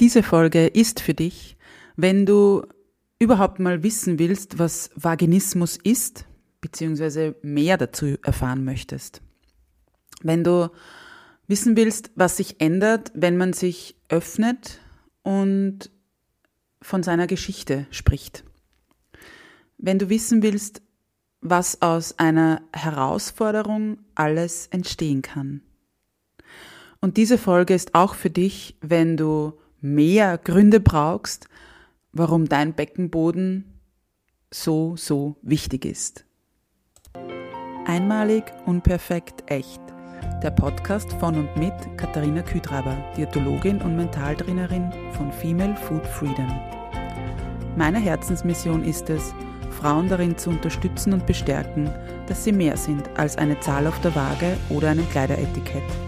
Diese Folge ist für dich, wenn du überhaupt mal wissen willst, was Vaginismus ist, beziehungsweise mehr dazu erfahren möchtest. Wenn du wissen willst, was sich ändert, wenn man sich öffnet und von seiner Geschichte spricht. Wenn du wissen willst, was aus einer Herausforderung alles entstehen kann. Und diese Folge ist auch für dich, wenn du mehr Gründe brauchst, warum dein Beckenboden so, so wichtig ist. Einmalig, unperfekt, echt. Der Podcast von und mit Katharina Küdraber, Diätologin und Mentaltrainerin von Female Food Freedom. Meine Herzensmission ist es, Frauen darin zu unterstützen und bestärken, dass sie mehr sind als eine Zahl auf der Waage oder einem Kleideretikett.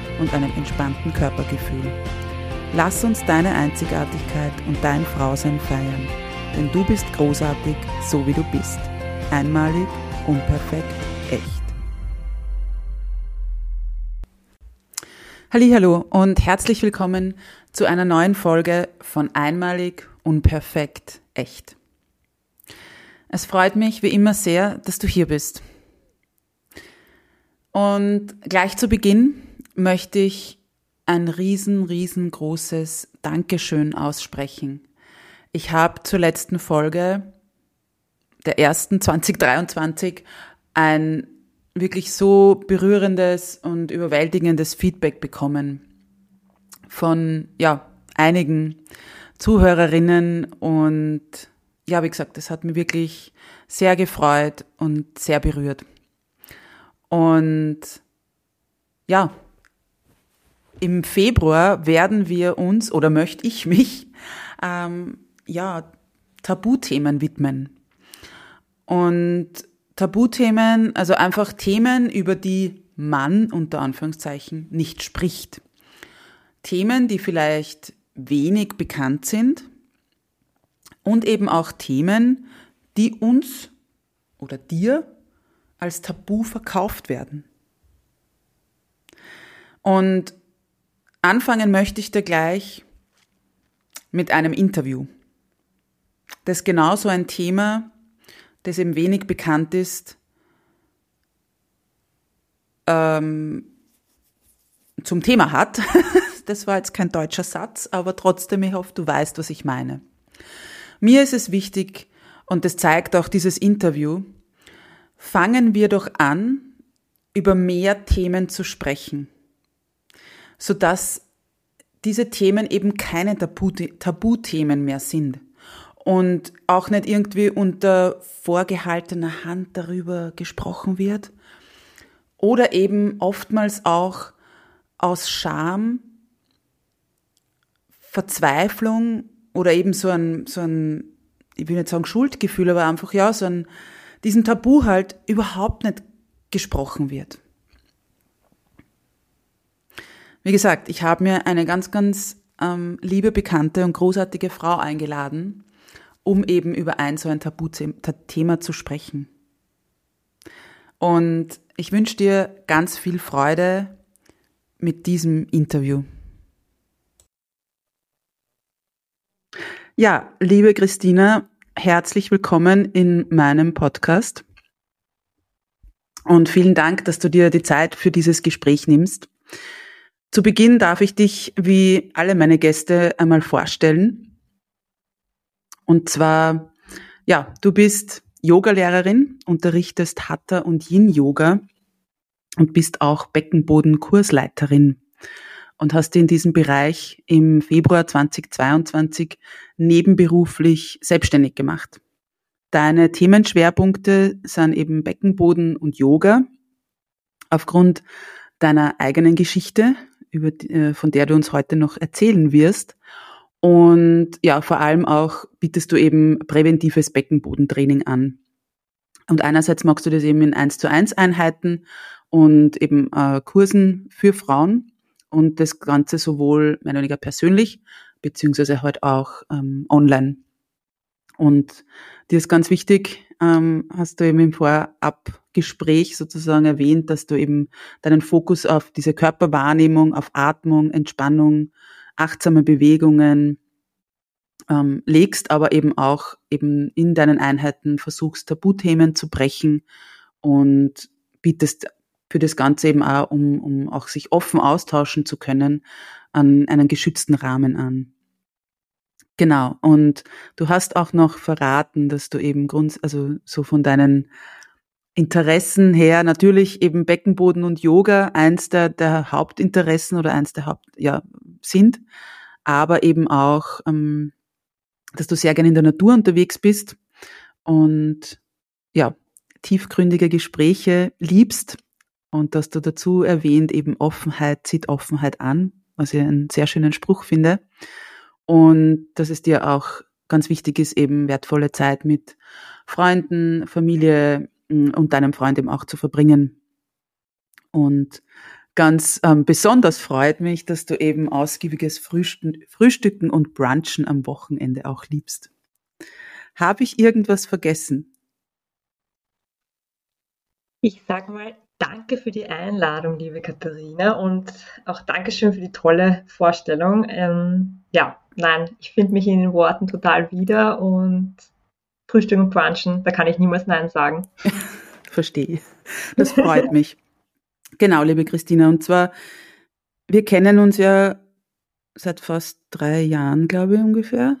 und einem entspannten Körpergefühl. Lass uns deine Einzigartigkeit und dein Frausein feiern, denn du bist großartig, so wie du bist. Einmalig, unperfekt, echt. Hallo und herzlich willkommen zu einer neuen Folge von Einmalig, unperfekt, echt. Es freut mich wie immer sehr, dass du hier bist. Und gleich zu Beginn möchte ich ein riesen, riesengroßes Dankeschön aussprechen. Ich habe zur letzten Folge der ersten 2023 ein wirklich so berührendes und überwältigendes Feedback bekommen von ja einigen Zuhörerinnen und ja, wie gesagt, das hat mich wirklich sehr gefreut und sehr berührt. Und ja, im Februar werden wir uns oder möchte ich mich ähm, ja Tabuthemen widmen. Und Tabuthemen, also einfach Themen, über die man unter Anführungszeichen nicht spricht. Themen, die vielleicht wenig bekannt sind und eben auch Themen, die uns oder dir als Tabu verkauft werden. Und Anfangen möchte ich dir gleich mit einem Interview. Das genau so ein Thema, das eben wenig bekannt ist, ähm, zum Thema hat. Das war jetzt kein deutscher Satz, aber trotzdem, ich hoffe, du weißt, was ich meine. Mir ist es wichtig, und das zeigt auch dieses Interview, fangen wir doch an, über mehr Themen zu sprechen sodass diese Themen eben keine Tabuthemen mehr sind und auch nicht irgendwie unter vorgehaltener Hand darüber gesprochen wird oder eben oftmals auch aus Scham, Verzweiflung oder eben so ein, so ein, ich will nicht sagen Schuldgefühl, aber einfach ja, so ein, diesem Tabu halt überhaupt nicht gesprochen wird. Wie gesagt, ich habe mir eine ganz, ganz ähm, liebe, bekannte und großartige Frau eingeladen, um eben über ein so ein Tabuthema zu sprechen. Und ich wünsche dir ganz viel Freude mit diesem Interview. Ja, liebe Christina, herzlich willkommen in meinem Podcast. Und vielen Dank, dass du dir die Zeit für dieses Gespräch nimmst. Zu Beginn darf ich dich, wie alle meine Gäste, einmal vorstellen. Und zwar, ja, du bist Yogalehrerin, unterrichtest Hatha und Yin Yoga und bist auch Beckenboden-Kursleiterin und hast in diesem Bereich im Februar 2022 nebenberuflich selbstständig gemacht. Deine Themenschwerpunkte sind eben Beckenboden und Yoga. Aufgrund deiner eigenen Geschichte über, äh, von der du uns heute noch erzählen wirst. Und ja, vor allem auch bietest du eben präventives Beckenbodentraining an. Und einerseits magst du das eben in 1 zu 1 Einheiten und eben äh, Kursen für Frauen und das Ganze sowohl mehr oder weniger persönlich, beziehungsweise halt auch ähm, online. Und dir ist ganz wichtig, ähm, hast du eben im Vorabgespräch sozusagen erwähnt, dass du eben deinen Fokus auf diese Körperwahrnehmung, auf Atmung, Entspannung, achtsame Bewegungen ähm, legst, aber eben auch eben in deinen Einheiten versuchst, Tabuthemen zu brechen und bietest für das Ganze eben auch, um, um auch sich offen austauschen zu können, an einen geschützten Rahmen an. Genau. Und du hast auch noch verraten, dass du eben Grund, also so von deinen Interessen her natürlich eben Beckenboden und Yoga eins der, der Hauptinteressen oder eins der Haupt, ja, sind, aber eben auch, ähm, dass du sehr gerne in der Natur unterwegs bist und ja, tiefgründige Gespräche liebst. Und dass du dazu erwähnt, eben Offenheit zieht Offenheit an, was ich einen sehr schönen Spruch finde und dass es dir auch ganz wichtig ist, eben wertvolle Zeit mit Freunden, Familie mm, und deinem Freund eben auch zu verbringen. Und ganz ähm, besonders freut mich, dass du eben ausgiebiges Frühstücken und Brunchen am Wochenende auch liebst. Habe ich irgendwas vergessen? Ich sag mal, danke für die Einladung, liebe Katharina, und auch Dankeschön für die tolle Vorstellung. Ähm, ja, nein, ich finde mich in den Worten total wieder und Frühstück und Brunchen, da kann ich niemals Nein sagen. Verstehe. Das freut mich. Genau, liebe Christina. Und zwar, wir kennen uns ja seit fast drei Jahren, glaube ich, ungefähr.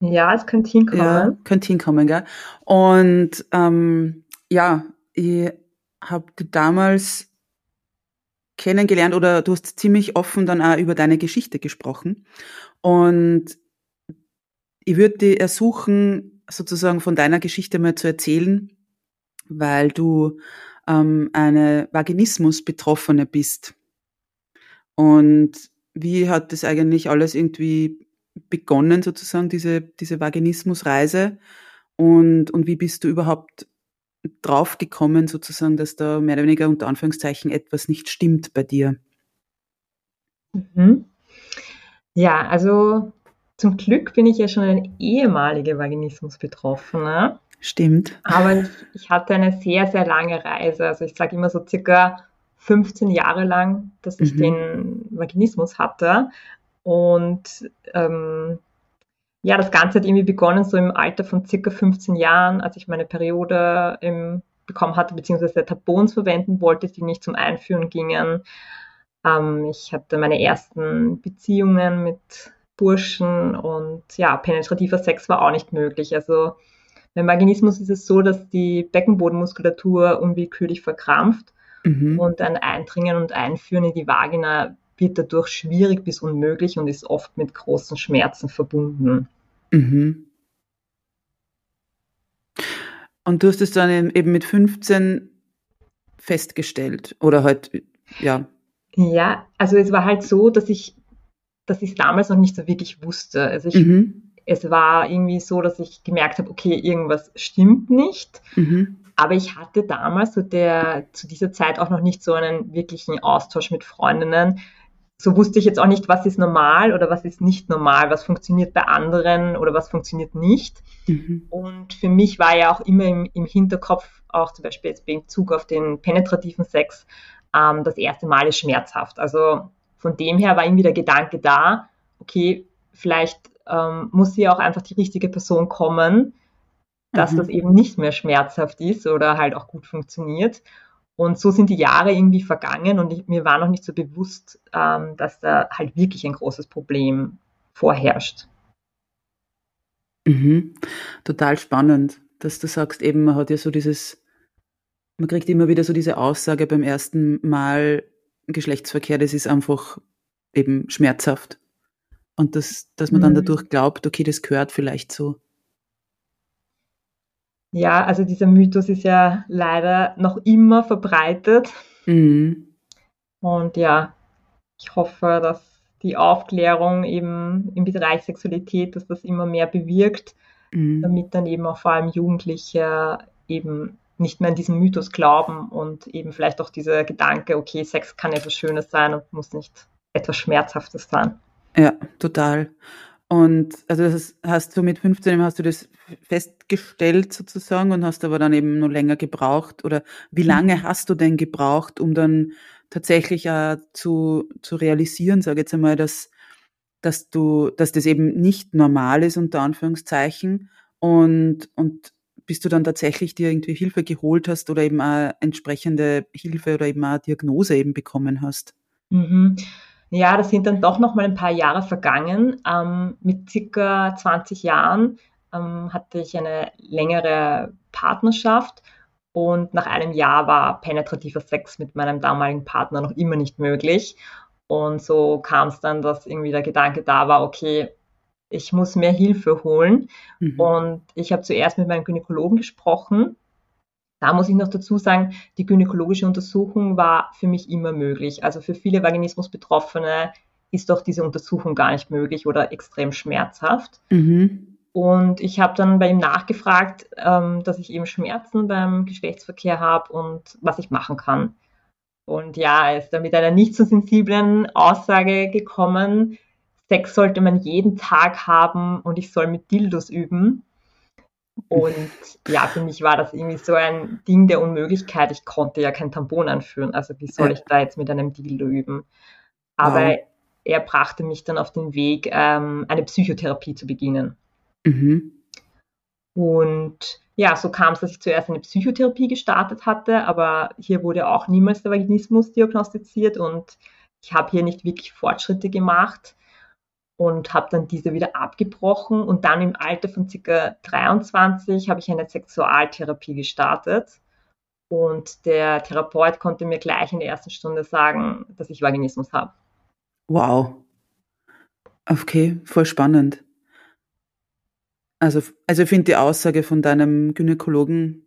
Ja, es könnte hinkommen. Ja, könnte hinkommen, gell? Und ähm, ja, ich habe damals kennengelernt oder du hast ziemlich offen dann auch über deine Geschichte gesprochen. Und ich würde dir ersuchen, sozusagen von deiner Geschichte mal zu erzählen, weil du ähm, eine Vaginismus-Betroffene bist. Und wie hat das eigentlich alles irgendwie begonnen, sozusagen, diese, diese Vaginismus-Reise? Und, und wie bist du überhaupt draufgekommen, sozusagen, dass da mehr oder weniger unter Anführungszeichen etwas nicht stimmt bei dir? Mhm. Ja, also zum Glück bin ich ja schon eine ehemalige Vaginismus-Betroffene. Stimmt. Aber ich, ich, hatte eine sehr, sehr lange Reise. Also ich sage immer so circa 15 Jahre lang, dass ich mhm. den Vaginismus hatte. Und ähm, ja, das Ganze hat irgendwie begonnen so im Alter von circa 15 Jahren, als ich meine Periode im, bekommen hatte, beziehungsweise Tampons verwenden wollte, die nicht zum Einführen gingen. Ähm, ich hatte meine ersten Beziehungen mit Burschen und ja, penetrativer Sex war auch nicht möglich. Also beim Vaginismus ist es so, dass die Beckenbodenmuskulatur unwillkürlich verkrampft mhm. und ein Eindringen und Einführen in die Vagina wird dadurch schwierig bis unmöglich und ist oft mit großen Schmerzen verbunden. Mhm. Und du hast es dann eben mit 15 festgestellt oder halt, ja. Ja, also es war halt so, dass ich, dass ich es damals noch nicht so wirklich wusste. Also ich, mhm. es war irgendwie so, dass ich gemerkt habe, okay, irgendwas stimmt nicht. Mhm. Aber ich hatte damals zu, der, zu dieser Zeit auch noch nicht so einen wirklichen Austausch mit Freundinnen, so wusste ich jetzt auch nicht, was ist normal oder was ist nicht normal, was funktioniert bei anderen oder was funktioniert nicht. Mhm. Und für mich war ja auch immer im, im, Hinterkopf, auch zum Beispiel jetzt in Bezug auf den penetrativen Sex, ähm, das erste Mal ist schmerzhaft. Also von dem her war irgendwie der Gedanke da, okay, vielleicht ähm, muss hier auch einfach die richtige Person kommen, dass mhm. das eben nicht mehr schmerzhaft ist oder halt auch gut funktioniert. Und so sind die Jahre irgendwie vergangen und ich, mir war noch nicht so bewusst, ähm, dass da halt wirklich ein großes Problem vorherrscht. Mhm. Total spannend, dass du sagst, eben man hat ja so dieses, man kriegt immer wieder so diese Aussage beim ersten Mal Geschlechtsverkehr, das ist einfach eben schmerzhaft. Und das, dass man dann mhm. dadurch glaubt, okay, das gehört vielleicht so. Ja, also dieser Mythos ist ja leider noch immer verbreitet. Mhm. Und ja, ich hoffe, dass die Aufklärung eben im Bereich Sexualität, dass das immer mehr bewirkt, mhm. damit dann eben auch vor allem Jugendliche eben nicht mehr an diesen Mythos glauben und eben vielleicht auch dieser Gedanke, okay, Sex kann etwas Schönes sein und muss nicht etwas Schmerzhaftes sein. Ja, total. Und also das hast du mit 15 hast du das festgestellt sozusagen und hast aber dann eben nur länger gebraucht oder wie lange mhm. hast du denn gebraucht, um dann tatsächlich äh, zu, zu realisieren, sage ich jetzt einmal, dass, dass du, dass das eben nicht normal ist, unter Anführungszeichen und, und bis du dann tatsächlich dir irgendwie Hilfe geholt hast oder eben auch entsprechende Hilfe oder eben auch Diagnose eben bekommen hast? Mhm. Ja, das sind dann doch noch mal ein paar Jahre vergangen. Ähm, mit circa 20 Jahren ähm, hatte ich eine längere Partnerschaft und nach einem Jahr war penetrativer Sex mit meinem damaligen Partner noch immer nicht möglich. Und so kam es dann, dass irgendwie der Gedanke da war, okay, ich muss mehr Hilfe holen. Mhm. Und ich habe zuerst mit meinem Gynäkologen gesprochen da muss ich noch dazu sagen, die gynäkologische Untersuchung war für mich immer möglich. Also für viele Vaginismus-Betroffene ist doch diese Untersuchung gar nicht möglich oder extrem schmerzhaft. Mhm. Und ich habe dann bei ihm nachgefragt, ähm, dass ich eben Schmerzen beim Geschlechtsverkehr habe und was ich machen kann. Und ja, er ist dann mit einer nicht so sensiblen Aussage gekommen, Sex sollte man jeden Tag haben und ich soll mit Dildos üben. Und ja, für mich war das irgendwie so ein Ding der Unmöglichkeit. Ich konnte ja kein Tampon anführen. Also wie soll ich da jetzt mit einem Dildo üben? Aber wow. er brachte mich dann auf den Weg, ähm, eine Psychotherapie zu beginnen. Mhm. Und ja, so kam es, dass ich zuerst eine Psychotherapie gestartet hatte, aber hier wurde auch niemals der Vaginismus diagnostiziert und ich habe hier nicht wirklich Fortschritte gemacht und habe dann diese wieder abgebrochen und dann im Alter von ca. 23 habe ich eine Sexualtherapie gestartet und der Therapeut konnte mir gleich in der ersten Stunde sagen, dass ich Vaginismus habe. Wow. Okay, voll spannend. Also, also ich finde die Aussage von deinem Gynäkologen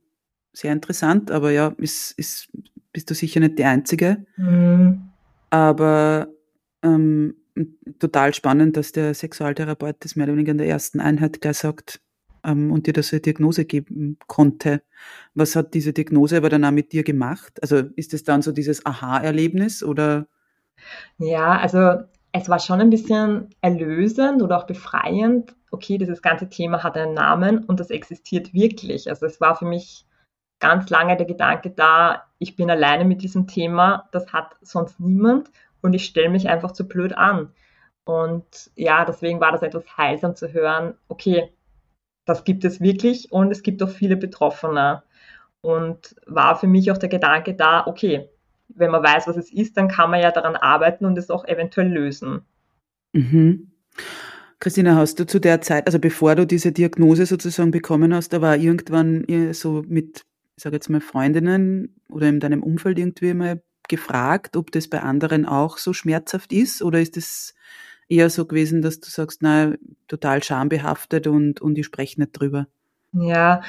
sehr interessant, aber ja, ist, ist, bist du sicher nicht die Einzige. Mhm. Aber ähm, total spannend, dass der Sexualtherapeut das mehr oder weniger in der ersten Einheit gleich sagt ähm, und dir das eine Diagnose geben konnte. Was hat diese Diagnose aber dann auch mit dir gemacht? Also ist es dann so dieses Aha-Erlebnis oder? Ja, also es war schon ein bisschen erlösend oder auch befreiend. Okay, dieses ganze Thema hat einen Namen und das existiert wirklich. Also es war für mich ganz lange der Gedanke da, ich bin alleine mit diesem Thema, das hat sonst niemand und ich stelle mich einfach zu blöd an. Und ja, deswegen war das etwas heilsam zu hören, okay, das gibt es wirklich und es gibt auch viele Betroffene. Und war für mich auch der Gedanke da, okay, wenn man weiß, was es ist, dann kann man ja daran arbeiten und es auch eventuell lösen. Mhm. Christina, hast du zu der Zeit, also bevor du diese Diagnose sozusagen bekommen hast, da war irgendwann so mit, ich sage jetzt mal, Freundinnen oder in deinem Umfeld irgendwie mal gefragt, ob das bei anderen auch so schmerzhaft ist oder ist es eher so gewesen, dass du sagst, na, total schambehaftet und, und ich spreche nicht drüber? Ja,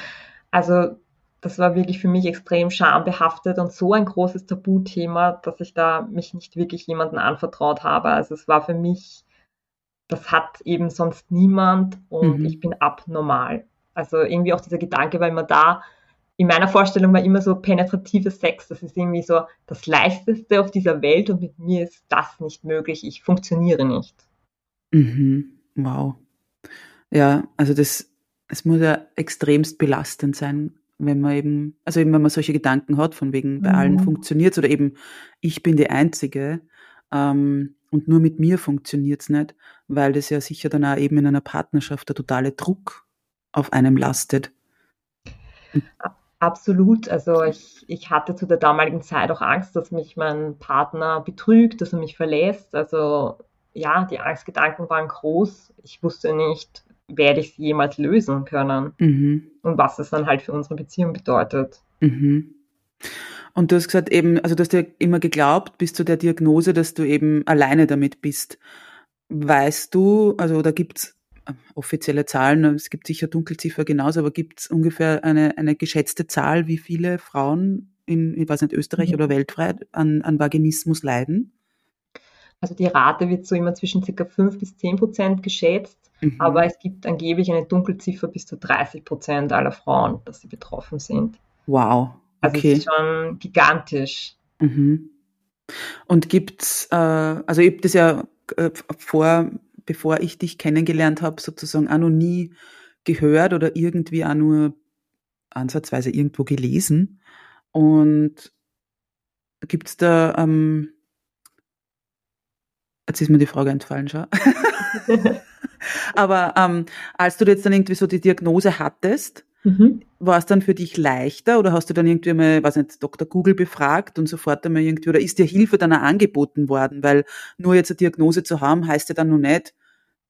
also das war wirklich für mich extrem schambehaftet und so ein großes Tabuthema, dass ich da mich nicht wirklich jemandem anvertraut habe. Also es war für mich, das hat eben sonst niemand und mhm. ich bin abnormal. Also irgendwie auch dieser Gedanke war immer da, in meiner Vorstellung war immer so penetrativer Sex, das ist irgendwie so das Leichteste auf dieser Welt und mit mir ist das nicht möglich. Ich funktioniere nicht. Mhm. Wow. Ja, also das, es muss ja extremst belastend sein, wenn man eben, also eben wenn man solche Gedanken hat, von wegen bei mhm. allen funktioniert es oder eben ich bin die Einzige ähm, und nur mit mir funktioniert es nicht, weil das ja sicher dann auch eben in einer Partnerschaft der totale Druck auf einem lastet. Absolut. Also ich, ich hatte zu der damaligen Zeit auch Angst, dass mich mein Partner betrügt, dass er mich verlässt. Also ja, die Angstgedanken waren groß. Ich wusste nicht, werde ich sie jemals lösen können mhm. und was es dann halt für unsere Beziehung bedeutet. Mhm. Und du hast gesagt eben, also du hast ja immer geglaubt bis zu der Diagnose, dass du eben alleine damit bist. Weißt du, also da gibt's offizielle Zahlen, es gibt sicher Dunkelziffer genauso, aber gibt es ungefähr eine, eine geschätzte Zahl, wie viele Frauen in, ich weiß nicht, Österreich mhm. oder weltweit an, an Vaginismus leiden? Also die Rate wird so immer zwischen ca. 5 bis 10 Prozent geschätzt, mhm. aber es gibt angeblich eine Dunkelziffer bis zu 30 Prozent aller Frauen, dass sie betroffen sind. Wow. Also okay. Also es ist schon gigantisch. Mhm. Und gibt's, äh, also ich habe das ja äh, vor, bevor ich dich kennengelernt habe, sozusagen auch noch nie gehört oder irgendwie auch nur ansatzweise irgendwo gelesen. Und gibt's da, ähm, jetzt ist mir die Frage entfallen, schau. Aber ähm, als du jetzt dann irgendwie so die Diagnose hattest, Mhm. War es dann für dich leichter oder hast du dann irgendwie mal, weiß nicht, Dr. Google befragt und sofort einmal irgendwie, oder ist dir Hilfe dann auch angeboten worden? Weil nur jetzt eine Diagnose zu haben, heißt ja dann noch nicht,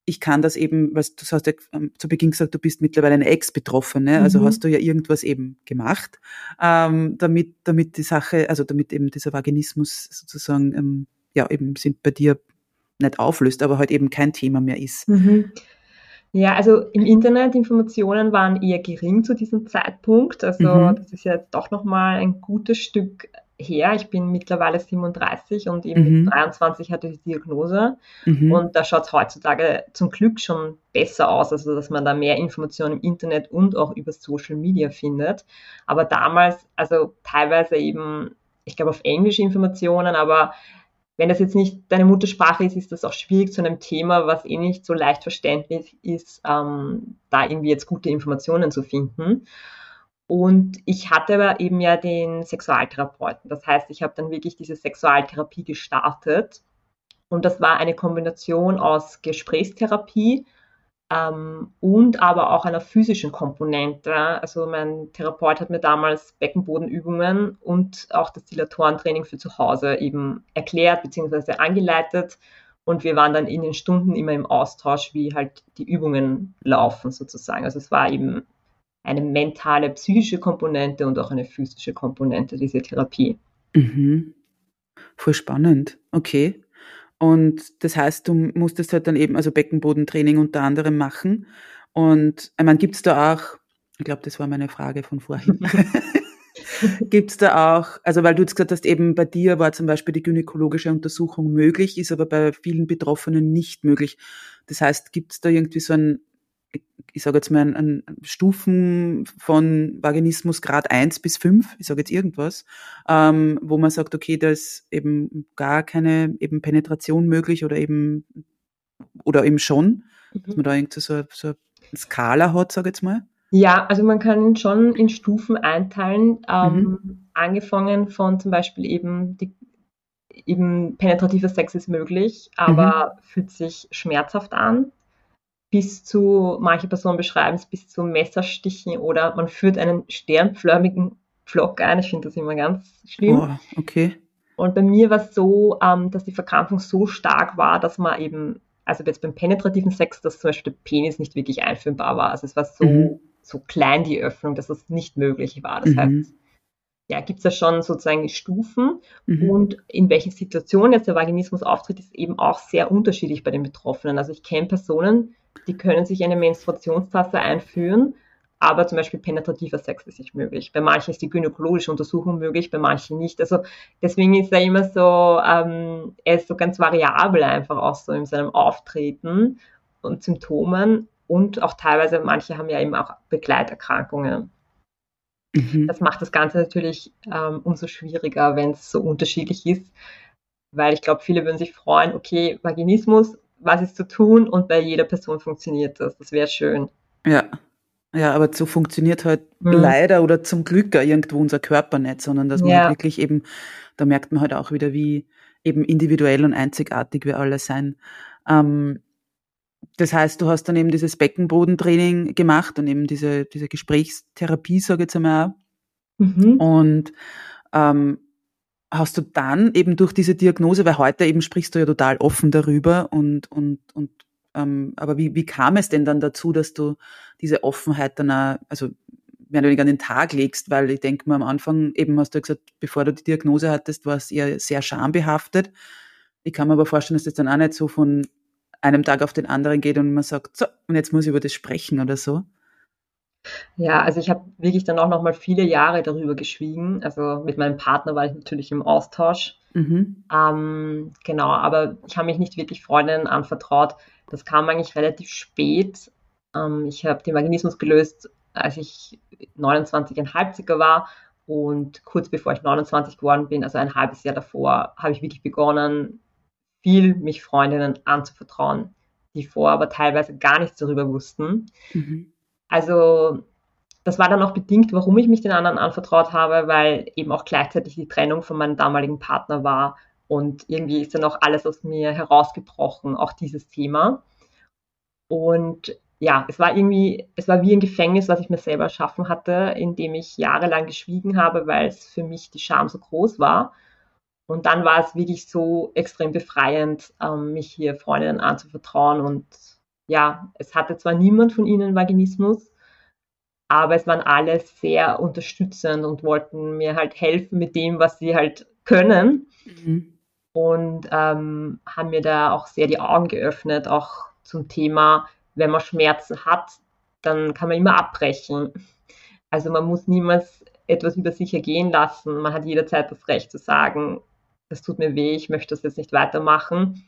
ich kann das eben, was du hast ja ähm, zu Beginn gesagt, du bist mittlerweile eine Ex-Betroffene, also mhm. hast du ja irgendwas eben gemacht, ähm, damit, damit die Sache, also damit eben dieser Vaginismus sozusagen, ähm, ja, eben sind bei dir nicht auflöst, aber halt eben kein Thema mehr ist. Mhm. Ja, also im Internet Informationen waren eher gering zu diesem Zeitpunkt. Also mhm. das ist ja jetzt doch nochmal ein gutes Stück her. Ich bin mittlerweile 37 und eben mhm. mit 23 hatte ich die Diagnose. Mhm. Und da schaut es heutzutage zum Glück schon besser aus, also dass man da mehr Informationen im Internet und auch über Social Media findet. Aber damals, also teilweise eben, ich glaube auf Englisch Informationen, aber wenn das jetzt nicht deine Muttersprache ist, ist das auch schwierig zu einem Thema, was eh nicht so leicht verständlich ist, ähm, da irgendwie jetzt gute Informationen zu finden. Und ich hatte aber eben ja den Sexualtherapeuten. Das heißt, ich habe dann wirklich diese Sexualtherapie gestartet. Und das war eine Kombination aus Gesprächstherapie ähm, und aber auch einer physischen Komponente. Also mein Therapeut hat mir damals Beckenbodenübungen und auch das Dilatorentraining für zu Hause eben erklärt bzw. angeleitet. Und wir waren dann in den Stunden immer im Austausch, wie halt die Übungen laufen sozusagen. Also es war eben eine mentale, psychische Komponente und auch eine physische Komponente, diese Therapie. Mhm. Voll spannend. Okay. Und das heißt, du musstest halt dann eben, also Beckenbodentraining unter anderem machen. Und ich meine, gibt es da auch, ich glaube, das war meine Frage von vorhin. gibt es da auch, also weil du jetzt gesagt hast, eben bei dir war zum Beispiel die gynäkologische Untersuchung möglich, ist aber bei vielen Betroffenen nicht möglich. Das heißt, gibt es da irgendwie so ein ich sage jetzt mal, ein, ein Stufen von Vaginismus Grad 1 bis 5, ich sage jetzt irgendwas, ähm, wo man sagt, okay, da ist eben gar keine eben Penetration möglich oder eben oder eben schon, mhm. dass man da irgendwie so, so eine Skala hat, sage ich jetzt mal. Ja, also man kann schon in Stufen einteilen, ähm, mhm. angefangen von zum Beispiel eben die eben penetrativer Sex ist möglich, aber mhm. fühlt sich schmerzhaft an bis zu, manche Personen beschreiben es bis zu Messerstichen oder man führt einen sternförmigen Pflock ein. Ich finde das immer ganz schlimm. Oh, okay. Und bei mir war es so, ähm, dass die Verkrampfung so stark war, dass man eben, also jetzt beim penetrativen Sex, dass zum Beispiel der Penis nicht wirklich einführbar war. Also es war so, mhm. so klein die Öffnung, dass das nicht möglich war. Das mhm. heißt, ja, gibt es ja schon sozusagen Stufen mhm. und in welchen Situationen jetzt der Vaginismus auftritt, ist eben auch sehr unterschiedlich bei den Betroffenen. Also ich kenne Personen, die können sich eine Menstruationstasse einführen, aber zum Beispiel penetrativer Sex ist nicht möglich. Bei manchen ist die gynäkologische Untersuchung möglich, bei manchen nicht. Also deswegen ist er immer so, ähm, er ist so ganz variabel einfach auch so in seinem Auftreten und Symptomen und auch teilweise, manche haben ja eben auch Begleiterkrankungen. Mhm. Das macht das Ganze natürlich ähm, umso schwieriger, wenn es so unterschiedlich ist, weil ich glaube, viele würden sich freuen, okay, Vaginismus, was ist zu tun und bei jeder Person funktioniert das. Das wäre schön. Ja. Ja, aber so funktioniert halt mhm. leider oder zum Glück irgendwo unser Körper nicht, sondern dass man ja. halt wirklich eben, da merkt man halt auch wieder, wie eben individuell und einzigartig wir alle sein. Ähm, das heißt, du hast dann eben dieses Beckenbodentraining gemacht und eben diese, diese Gesprächstherapie, sage ich jetzt einmal. Mhm. Und ähm, hast du dann eben durch diese Diagnose, weil heute eben sprichst du ja total offen darüber und, und, und ähm, aber wie, wie kam es denn dann dazu, dass du diese Offenheit dann auch, also mehr oder weniger an den Tag legst, weil ich denke mal am Anfang eben hast du gesagt, bevor du die Diagnose hattest, war es eher sehr schambehaftet. Ich kann mir aber vorstellen, dass das dann auch nicht so von einem Tag auf den anderen geht und man sagt, so, und jetzt muss ich über das sprechen oder so. Ja, also ich habe wirklich dann auch noch mal viele Jahre darüber geschwiegen. Also mit meinem Partner war ich natürlich im Austausch. Mhm. Ähm, genau, aber ich habe mich nicht wirklich Freundinnen anvertraut. Das kam eigentlich relativ spät. Ähm, ich habe den Vaginismus gelöst, als ich 29,5 circa war. Und kurz bevor ich 29 geworden bin, also ein halbes Jahr davor, habe ich wirklich begonnen, viel mich Freundinnen anzuvertrauen, die vorher aber teilweise gar nichts darüber wussten. Mhm. Also das war dann auch bedingt, warum ich mich den anderen anvertraut habe, weil eben auch gleichzeitig die Trennung von meinem damaligen Partner war. Und irgendwie ist dann auch alles aus mir herausgebrochen, auch dieses Thema. Und ja, es war irgendwie, es war wie ein Gefängnis, was ich mir selber erschaffen hatte, in dem ich jahrelang geschwiegen habe, weil es für mich die Scham so groß war. Und dann war es wirklich so extrem befreiend, ähm, mich hier Freundinnen anzuvertrauen. Und ja, es hatte zwar niemand von ihnen Vaginismus, aber es waren alle sehr unterstützend und wollten mir halt helfen mit dem, was sie halt können. Mhm. Und ähm, haben mir da auch sehr die Augen geöffnet, auch zum Thema, wenn man Schmerzen hat, dann kann man immer abbrechen. Also man muss niemals etwas über sich ergehen lassen. Man hat jederzeit das Recht zu sagen, das tut mir weh, ich möchte das jetzt nicht weitermachen.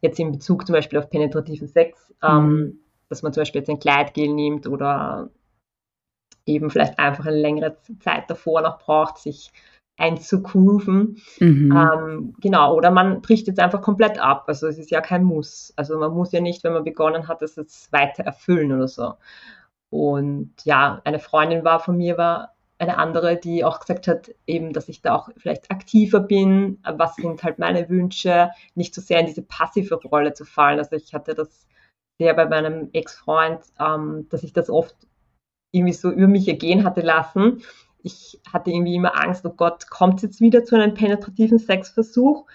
Jetzt in Bezug zum Beispiel auf penetrativen Sex, ähm, mhm. dass man zum Beispiel jetzt ein Gleitgel nimmt oder eben vielleicht einfach eine längere Zeit davor noch braucht, sich einzugrooven. Mhm. Ähm, genau, oder man bricht jetzt einfach komplett ab. Also es ist ja kein Muss. Also man muss ja nicht, wenn man begonnen hat, das jetzt weiter erfüllen oder so. Und ja, eine Freundin war von mir, war eine andere, die auch gesagt hat, eben, dass ich da auch vielleicht aktiver bin, was sind halt meine Wünsche, nicht so sehr in diese passive Rolle zu fallen. Also ich hatte das sehr bei meinem Ex-Freund, ähm, dass ich das oft irgendwie so über mich ergehen hatte lassen. Ich hatte irgendwie immer Angst, oh Gott, kommt es jetzt wieder zu einem penetrativen Sexversuch?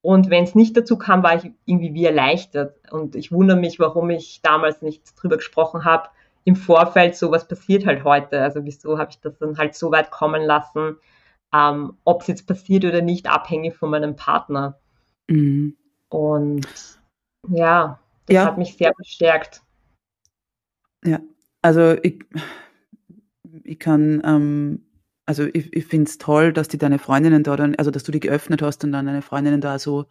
Und wenn es nicht dazu kam, war ich irgendwie wie erleichtert. Und ich wundere mich, warum ich damals nicht drüber gesprochen habe, im Vorfeld so, was passiert halt heute. Also wieso habe ich das dann halt so weit kommen lassen, ähm, ob es jetzt passiert oder nicht, abhängig von meinem Partner. Mhm. Und ja, das ja. hat mich sehr bestärkt. Ja, also ich, ich kann, ähm, also ich, ich finde es toll, dass die deine Freundinnen da dann, also dass du die geöffnet hast und dann deine Freundinnen da so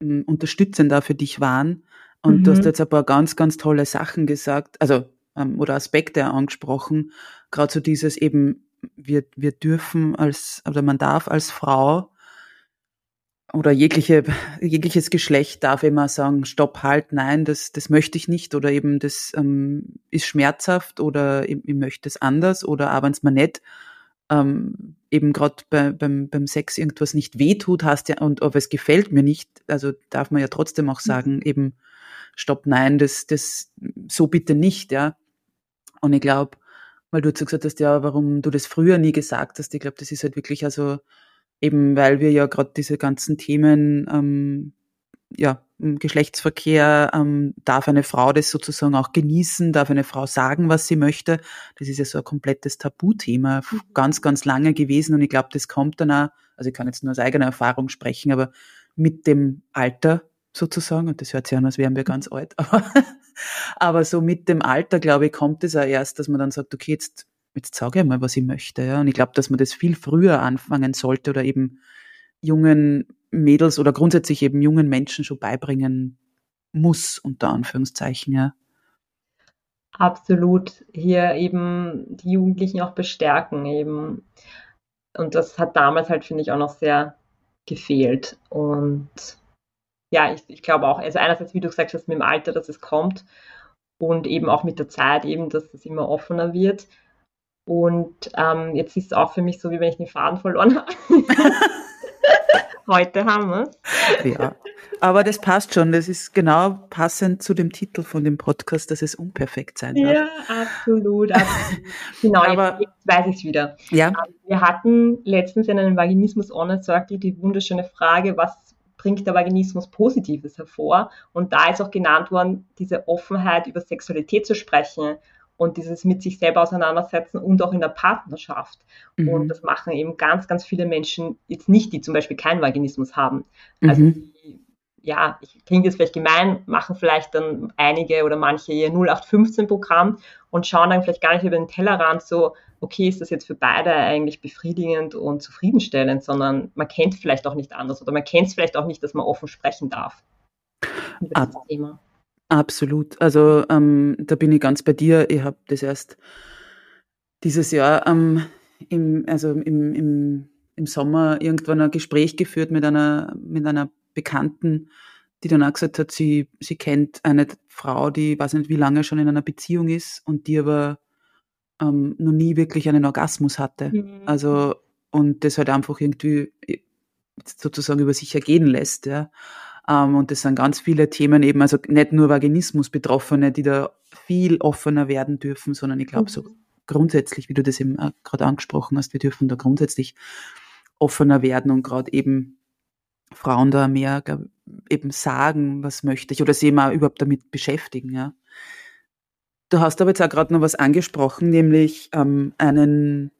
ähm, unterstützend da für dich waren. Und mhm. du hast mhm. jetzt ein paar ganz, ganz tolle Sachen gesagt, also ähm, oder Aspekte angesprochen. Gerade so dieses eben, wir, wir dürfen als, oder man darf als Frau oder jegliche, jegliches Geschlecht darf immer sagen, stopp, halt, nein, das, das möchte ich nicht oder eben das ähm, ist schmerzhaft oder ich, ich möchte es anders oder aber es mir nicht ähm, eben gerade bei, beim, beim Sex irgendwas nicht wehtut, hast ja, und aber es gefällt mir nicht, also darf man ja trotzdem auch sagen, mhm. eben stopp, nein, das, das so bitte nicht, ja. Und ich glaube, weil du jetzt gesagt hast, ja, warum du das früher nie gesagt hast, ich glaube, das ist halt wirklich also eben weil wir ja gerade diese ganzen Themen, ähm, ja, Geschlechtsverkehr, ähm, darf eine Frau das sozusagen auch genießen, darf eine Frau sagen, was sie möchte. Das ist ja so ein komplettes Tabuthema, mhm. ganz, ganz lange gewesen und ich glaube, das kommt dann auch, also ich kann jetzt nur aus eigener Erfahrung sprechen, aber mit dem Alter sozusagen, und das hört sich an, als wären wir ganz alt, aber, aber so mit dem Alter, glaube ich, kommt es auch erst, dass man dann sagt, okay, jetzt jetzt sage ich mal, was ich möchte. Ja? Und ich glaube, dass man das viel früher anfangen sollte oder eben jungen Mädels oder grundsätzlich eben jungen Menschen schon beibringen muss, unter Anführungszeichen, ja. Absolut. Hier eben die Jugendlichen auch bestärken eben. Und das hat damals halt, finde ich, auch noch sehr gefehlt. Und ja, ich, ich glaube auch, also einerseits, wie du gesagt hast, mit dem Alter, dass es kommt und eben auch mit der Zeit eben, dass es immer offener wird. Und ähm, jetzt ist es auch für mich so, wie wenn ich den Faden verloren habe. Heute haben wir es. Ja, aber das passt schon. Das ist genau passend zu dem Titel von dem Podcast, dass es unperfekt sein darf. Ja, absolut. absolut. genau, aber, jetzt, jetzt weiß ich es wieder. Ja. Ähm, wir hatten letztens in einem Vaginismus Honor Circle die wunderschöne Frage, was bringt der Vaginismus Positives hervor? Und da ist auch genannt worden, diese Offenheit über Sexualität zu sprechen und dieses mit sich selber auseinandersetzen und auch in der Partnerschaft. Mhm. Und das machen eben ganz, ganz viele Menschen jetzt nicht, die zum Beispiel keinen Vaginismus haben. Also mhm. die ja, ich klingt jetzt vielleicht gemein, machen vielleicht dann einige oder manche ihr 0815-Programm und schauen dann vielleicht gar nicht über den Tellerrand so, okay, ist das jetzt für beide eigentlich befriedigend und zufriedenstellend, sondern man kennt vielleicht auch nicht anders oder man kennt es vielleicht auch nicht, dass man offen sprechen darf. Ab, absolut. Also ähm, da bin ich ganz bei dir. Ich habe das erst dieses Jahr ähm, im, also im, im, im Sommer irgendwann ein Gespräch geführt mit einer, mit einer Bekannten, die dann auch gesagt hat, sie, sie kennt eine Frau, die weiß nicht wie lange schon in einer Beziehung ist und die aber ähm, noch nie wirklich einen Orgasmus hatte. Mhm. Also, und das halt einfach irgendwie sozusagen über sich ergehen lässt, ja. Ähm, und das sind ganz viele Themen eben, also nicht nur Vaginismus-Betroffene, die da viel offener werden dürfen, sondern ich glaube mhm. so grundsätzlich, wie du das eben gerade angesprochen hast, wir dürfen da grundsätzlich offener werden und gerade eben Frauen da mehr eben sagen, was möchte ich oder sie mal überhaupt damit beschäftigen, ja. Du hast aber jetzt auch gerade noch was angesprochen, nämlich ähm, einen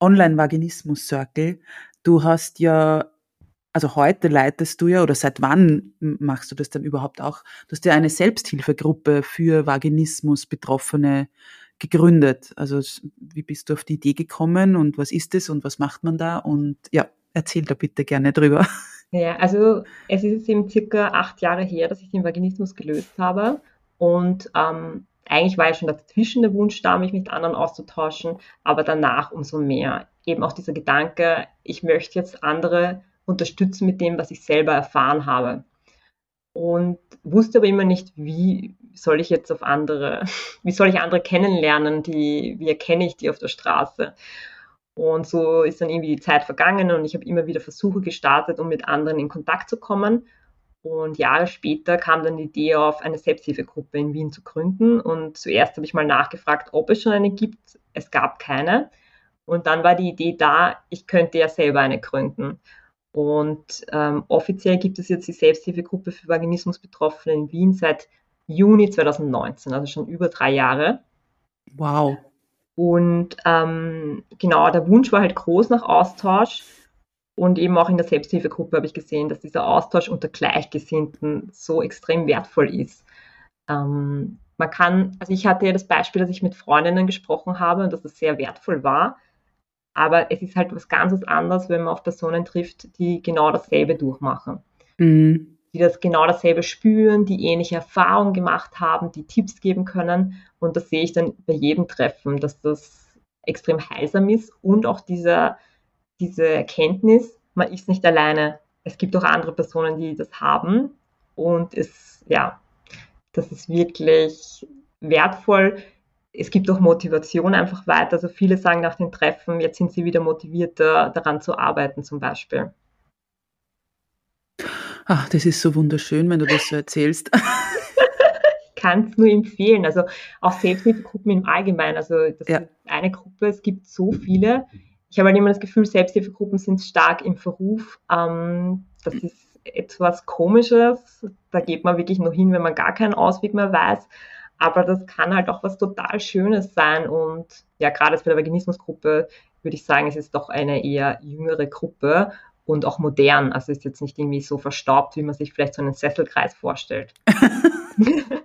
Online-Vaginismus-Circle. Du hast ja, also heute leitest du ja, oder seit wann machst du das dann überhaupt auch? Du hast ja eine Selbsthilfegruppe für Vaginismus-Betroffene gegründet. Also wie bist du auf die Idee gekommen und was ist es und was macht man da? Und ja, erzähl da bitte gerne drüber. Ja, also es ist eben circa acht Jahre her, dass ich den Vaginismus gelöst habe. Und ähm, eigentlich war ja schon dazwischen der Wunsch da, mich mit anderen auszutauschen, aber danach umso mehr. Eben auch dieser Gedanke, ich möchte jetzt andere unterstützen mit dem, was ich selber erfahren habe. Und wusste aber immer nicht, wie soll ich jetzt auf andere, wie soll ich andere kennenlernen, die, wie erkenne ich die auf der Straße? Und so ist dann irgendwie die Zeit vergangen und ich habe immer wieder Versuche gestartet, um mit anderen in Kontakt zu kommen. Und Jahre später kam dann die Idee auf, eine Selbsthilfegruppe in Wien zu gründen. Und zuerst habe ich mal nachgefragt, ob es schon eine gibt. Es gab keine. Und dann war die Idee da, ich könnte ja selber eine gründen. Und ähm, offiziell gibt es jetzt die Selbsthilfegruppe für Vaginismus-Betroffene in Wien seit Juni 2019, also schon über drei Jahre. Wow. Und ähm, genau, der Wunsch war halt groß nach Austausch. Und eben auch in der Selbsthilfegruppe habe ich gesehen, dass dieser Austausch unter Gleichgesinnten so extrem wertvoll ist. Ähm, man kann, also ich hatte ja das Beispiel, dass ich mit Freundinnen gesprochen habe und dass das sehr wertvoll war. Aber es ist halt was ganz anderes, wenn man auf Personen trifft, die genau dasselbe durchmachen. Mhm die das genau dasselbe spüren, die ähnliche Erfahrungen gemacht haben, die Tipps geben können. Und das sehe ich dann bei jedem Treffen, dass das extrem heilsam ist und auch diese, diese Erkenntnis, man ist nicht alleine. Es gibt auch andere Personen, die das haben. Und es, ja, das ist wirklich wertvoll. Es gibt auch Motivation einfach weiter. Also viele sagen nach den Treffen, jetzt sind sie wieder motivierter, daran zu arbeiten zum Beispiel. Ach, das ist so wunderschön, wenn du das so erzählst. ich kann es nur empfehlen. Also auch Selbsthilfegruppen im Allgemeinen. Also das ja. ist eine Gruppe, es gibt so viele. Ich habe halt immer das Gefühl, Selbsthilfegruppen sind stark im Verruf. Ähm, das ist etwas Komisches. Da geht man wirklich nur hin, wenn man gar keinen Ausweg mehr weiß. Aber das kann halt auch was total Schönes sein. Und ja, gerade bei der Vaginismusgruppe würde ich sagen, es ist doch eine eher jüngere Gruppe und auch modern. Also ist jetzt nicht irgendwie so verstaubt, wie man sich vielleicht so einen Sesselkreis vorstellt.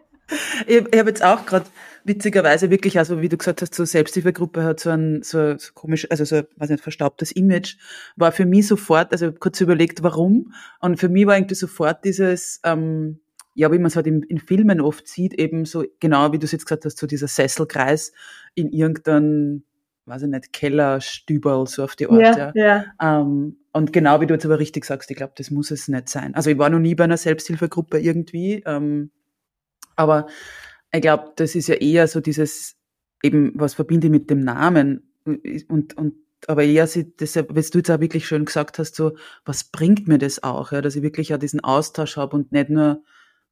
ich, ich habe jetzt auch gerade witzigerweise wirklich, also wie du gesagt hast, so Selbsthilfegruppe hat so ein so, so komisch, also so, weiß nicht, verstaubtes Image, war für mich sofort, also kurz überlegt, warum. Und für mich war irgendwie sofort dieses, ähm, ja, wie man es halt in, in Filmen oft sieht, eben so, genau wie du es jetzt gesagt hast, so dieser Sesselkreis in irgendeinem weiß ich nicht, Kellerstüberl, so auf die Art. Ja, ja. ja. Ähm, und genau wie du jetzt aber richtig sagst, ich glaube, das muss es nicht sein. Also ich war noch nie bei einer Selbsthilfegruppe irgendwie, ähm, aber ich glaube, das ist ja eher so dieses, eben, was verbinde ich mit dem Namen und, und aber eher, sie, das, was du jetzt auch wirklich schön gesagt hast, so, was bringt mir das auch, ja, dass ich wirklich auch diesen Austausch habe und nicht nur,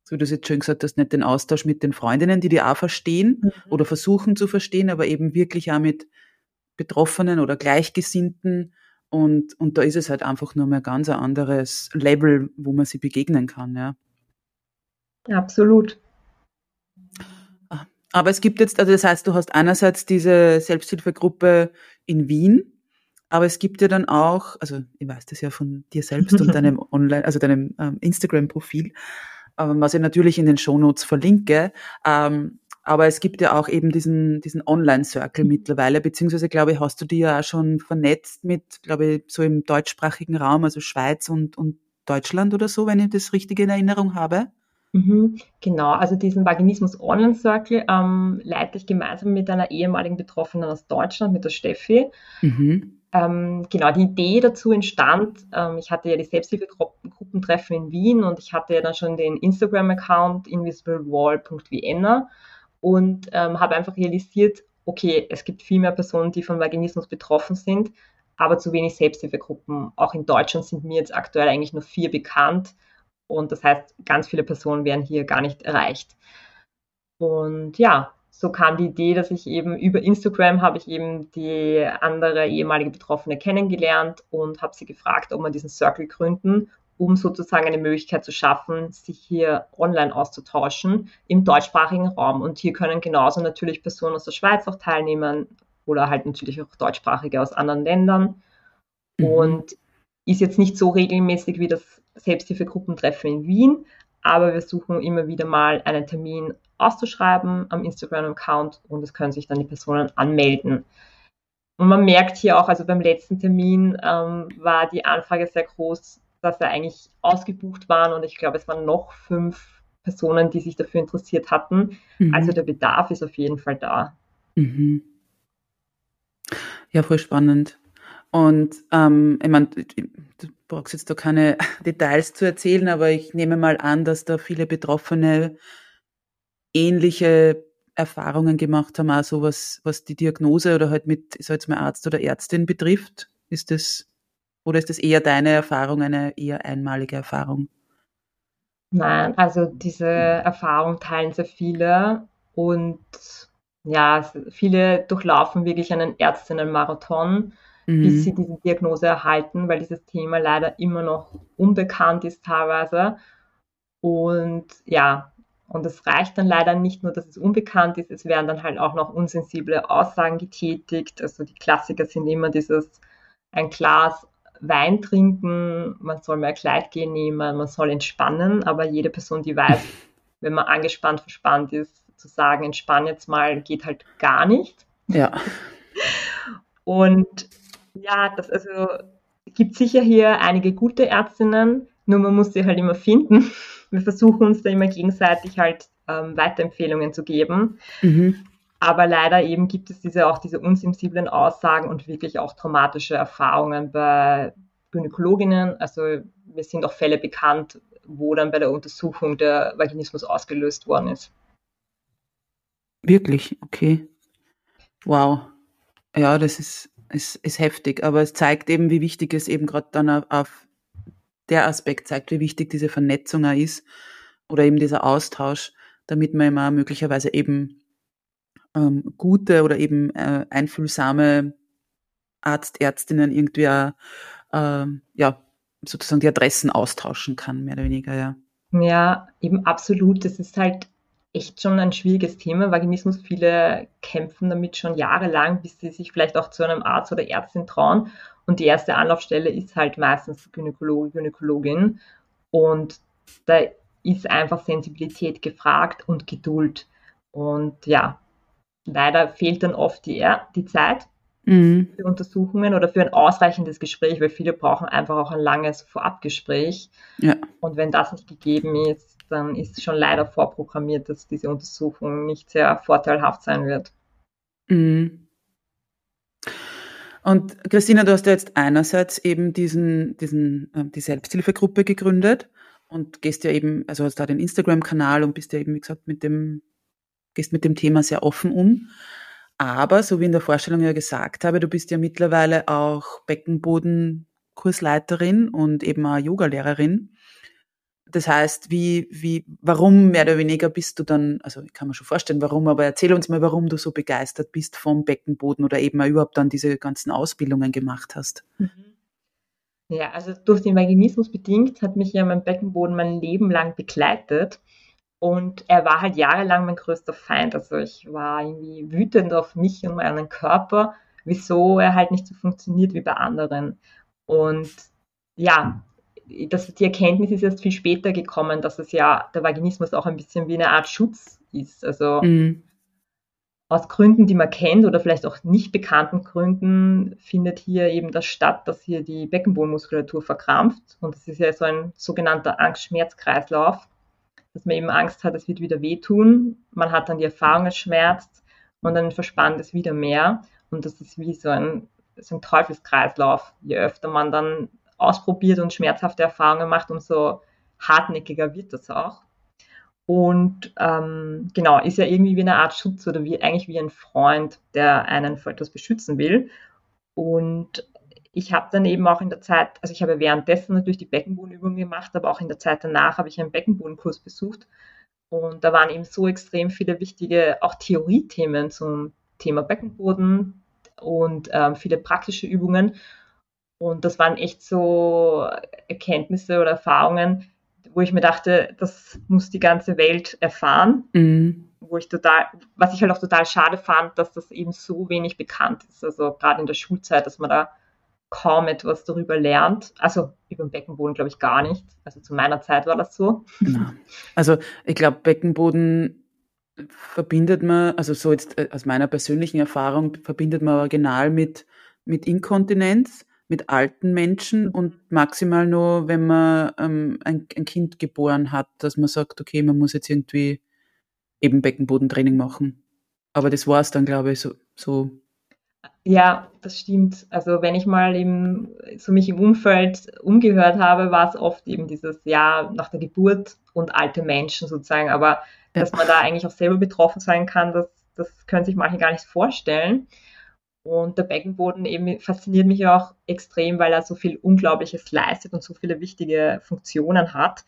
so wie du es jetzt schön gesagt hast, nicht den Austausch mit den Freundinnen, die die auch verstehen mhm. oder versuchen zu verstehen, aber eben wirklich auch mit Betroffenen oder Gleichgesinnten. Und, und da ist es halt einfach nur mehr ganz ein anderes Level, wo man sie begegnen kann, ja. Absolut. Aber es gibt jetzt, also das heißt, du hast einerseits diese Selbsthilfegruppe in Wien, Aber es gibt ja dann auch, also ich weiß das ja von dir selbst und deinem Online, also deinem ähm, Instagram-Profil, ähm, was ich natürlich in den Shownotes verlinke. Ähm, aber es gibt ja auch eben diesen, diesen Online-Circle mittlerweile, beziehungsweise glaube ich, hast du die ja auch schon vernetzt mit, glaube ich, so im deutschsprachigen Raum, also Schweiz und, und Deutschland oder so, wenn ich das richtig in Erinnerung habe. Mhm, genau, also diesen Vaginismus Online Circle ähm, leite ich gemeinsam mit einer ehemaligen Betroffenen aus Deutschland, mit der Steffi. Mhm. Ähm, genau, die Idee dazu entstand, ähm, ich hatte ja die Selbsthilfegruppentreffen in Wien und ich hatte ja dann schon den Instagram-Account invisiblewall.vienna und ähm, habe einfach realisiert, okay, es gibt viel mehr Personen, die von Vaginismus betroffen sind, aber zu wenig Selbsthilfegruppen. Auch in Deutschland sind mir jetzt aktuell eigentlich nur vier bekannt und das heißt, ganz viele Personen werden hier gar nicht erreicht. Und ja, so kam die Idee, dass ich eben über Instagram habe ich eben die andere ehemalige Betroffene kennengelernt und habe sie gefragt, ob wir diesen Circle gründen, um sozusagen eine Möglichkeit zu schaffen, sich hier online auszutauschen im deutschsprachigen Raum. Und hier können genauso natürlich Personen aus der Schweiz auch teilnehmen oder halt natürlich auch deutschsprachige aus anderen Ländern. Mhm. Und ist jetzt nicht so regelmäßig wie das Selbsthilfegruppentreffen in Wien, aber wir suchen immer wieder mal einen Termin auszuschreiben am Instagram-Account und es können sich dann die Personen anmelden. Und man merkt hier auch, also beim letzten Termin ähm, war die Anfrage sehr groß, dass er eigentlich ausgebucht waren und ich glaube, es waren noch fünf Personen, die sich dafür interessiert hatten. Mhm. Also der Bedarf ist auf jeden Fall da. Mhm. Ja, voll spannend. Und ähm, ich meine, brauchst jetzt da keine Details zu erzählen, aber ich nehme mal an, dass da viele Betroffene ähnliche Erfahrungen gemacht haben, auch so was, was die Diagnose oder halt mit, ich sag jetzt mal Arzt oder Ärztin betrifft. Ist das, oder ist das eher deine Erfahrung, eine eher einmalige Erfahrung? Nein, also diese Erfahrung teilen sehr viele und ja, viele durchlaufen wirklich einen Ärztinnenmarathon, mhm. bis sie diese Diagnose erhalten, weil dieses Thema leider immer noch unbekannt ist teilweise. Und ja, und es reicht dann leider nicht nur, dass es unbekannt ist, es werden dann halt auch noch unsensible Aussagen getätigt. Also die Klassiker sind immer dieses ein Glas Wein trinken, man soll mehr Kleidgel nehmen, man soll entspannen, aber jede Person, die weiß, wenn man angespannt, verspannt ist, zu sagen, entspann jetzt mal, geht halt gar nicht. Ja. Und ja, das also gibt sicher hier einige gute Ärztinnen, nur man muss sie halt immer finden. Wir versuchen uns da immer gegenseitig halt ähm, Weiterempfehlungen zu geben. Mhm. Aber leider eben gibt es diese auch diese unsensiblen Aussagen und wirklich auch traumatische Erfahrungen bei Gynäkologinnen. Also mir sind auch Fälle bekannt, wo dann bei der Untersuchung der Vaginismus ausgelöst worden ist. Wirklich, okay. Wow. Ja, das ist, ist, ist heftig, aber es zeigt eben, wie wichtig es eben gerade dann auf, auf der Aspekt zeigt, wie wichtig diese Vernetzung auch ist oder eben dieser Austausch, damit man immer möglicherweise eben ähm, gute oder eben äh, einfühlsame Arzt, Ärztinnen irgendwie auch, äh, ja, sozusagen die Adressen austauschen kann, mehr oder weniger, ja. Ja, eben absolut. Das ist halt echt schon ein schwieriges Thema. Vaginismus, viele kämpfen damit schon jahrelang, bis sie sich vielleicht auch zu einem Arzt oder Ärztin trauen. Und die erste Anlaufstelle ist halt meistens Gynäkologe, Gynäkologin. Und da ist einfach Sensibilität gefragt und Geduld. Und ja, leider fehlt dann oft die, die Zeit mhm. für Untersuchungen oder für ein ausreichendes Gespräch, weil viele brauchen einfach auch ein langes Vorabgespräch. Ja. Und wenn das nicht gegeben ist, dann ist schon leider vorprogrammiert, dass diese Untersuchung nicht sehr vorteilhaft sein wird. Mhm. Und Christina, du hast ja jetzt einerseits eben diesen, diesen, äh, die Selbsthilfegruppe gegründet und gehst ja eben, also hast da den Instagram-Kanal und bist ja eben, wie gesagt, mit dem gehst mit dem Thema sehr offen um. Aber, so wie in der Vorstellung ja gesagt habe, du bist ja mittlerweile auch Beckenboden-Kursleiterin und eben auch Yogalehrerin. Das heißt, wie, wie, warum mehr oder weniger bist du dann, also ich kann mir schon vorstellen, warum, aber erzähl uns mal, warum du so begeistert bist vom Beckenboden oder eben auch überhaupt dann diese ganzen Ausbildungen gemacht hast. Mhm. Ja, also durch den Vaginismus bedingt hat mich ja mein Beckenboden mein Leben lang begleitet. Und er war halt jahrelang mein größter Feind. Also ich war irgendwie wütend auf mich und meinen Körper, wieso er halt nicht so funktioniert wie bei anderen. Und ja, das, die Erkenntnis ist erst viel später gekommen, dass es ja der Vaginismus auch ein bisschen wie eine Art Schutz ist. Also mhm. aus Gründen, die man kennt oder vielleicht auch nicht bekannten Gründen, findet hier eben das statt, dass hier die Beckenbodenmuskulatur verkrampft. Und das ist ja so ein sogenannter Angst-Schmerz-Kreislauf, dass man eben Angst hat, es wird wieder wehtun. Man hat dann die Erfahrung, es schmerzt und dann verspannt es wieder mehr. Und das ist wie so ein, so ein Teufelskreislauf. Je öfter man dann ausprobiert und schmerzhafte Erfahrungen macht, umso hartnäckiger wird das auch. Und ähm, genau, ist ja irgendwie wie eine Art Schutz oder wie eigentlich wie ein Freund, der einen vor etwas beschützen will. Und ich habe dann eben auch in der Zeit, also ich habe währenddessen natürlich die Beckenbodenübungen gemacht, aber auch in der Zeit danach habe ich einen Beckenbodenkurs besucht. Und da waren eben so extrem viele wichtige, auch Theoriethemen zum Thema Beckenboden und ähm, viele praktische Übungen. Und das waren echt so Erkenntnisse oder Erfahrungen, wo ich mir dachte, das muss die ganze Welt erfahren. Mhm. Wo ich total, was ich halt auch total schade fand, dass das eben so wenig bekannt ist. Also gerade in der Schulzeit, dass man da kaum etwas darüber lernt. Also über den Beckenboden glaube ich gar nicht. Also zu meiner Zeit war das so. Ja. Also ich glaube, Beckenboden verbindet man, also so jetzt äh, aus meiner persönlichen Erfahrung, verbindet man original mit, mit Inkontinenz mit alten Menschen und maximal nur, wenn man ähm, ein, ein, Kind geboren hat, dass man sagt, okay, man muss jetzt irgendwie eben Beckenbodentraining machen. Aber das war es dann, glaube ich, so, so. Ja, das stimmt. Also wenn ich mal eben so mich im Umfeld umgehört habe, war es oft eben dieses Jahr nach der Geburt und alte Menschen sozusagen. Aber ja. dass man da eigentlich auch selber betroffen sein kann, das, das können sich manche gar nicht vorstellen. Und der Beckenboden eben fasziniert mich auch extrem, weil er so viel Unglaubliches leistet und so viele wichtige Funktionen hat.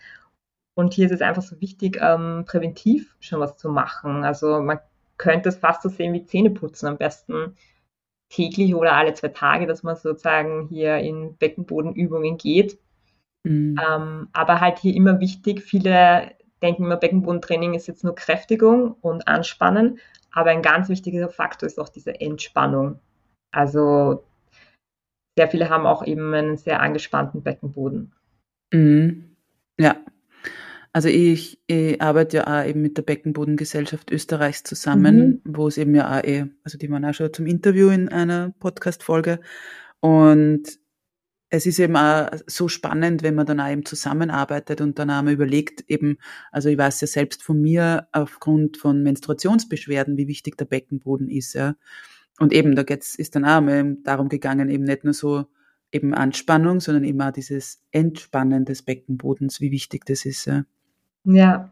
Und hier ist es einfach so wichtig, ähm, präventiv schon was zu machen. Also man könnte es fast so sehen wie Zähneputzen am besten täglich oder alle zwei Tage, dass man sozusagen hier in Beckenbodenübungen geht. Mhm. Ähm, aber halt hier immer wichtig, viele denken immer, Beckenbodentraining ist jetzt nur Kräftigung und Anspannen, aber ein ganz wichtiger Faktor ist auch diese Entspannung. Also sehr viele haben auch eben einen sehr angespannten Beckenboden. Mhm. Ja. Also ich, ich, arbeite ja auch eben mit der Beckenbodengesellschaft Österreichs zusammen, mhm. wo es eben ja auch eh, also die waren auch schon zum Interview in einer Podcast-Folge. Und es ist eben auch so spannend, wenn man dann auch eben zusammenarbeitet und dann auch mal überlegt, eben, also ich weiß ja selbst von mir aufgrund von Menstruationsbeschwerden, wie wichtig der Beckenboden ist, ja. Und eben, da geht's, ist dann auch mal darum gegangen, eben nicht nur so eben Anspannung, sondern eben auch dieses Entspannen des Beckenbodens, wie wichtig das ist. Ja. Ja.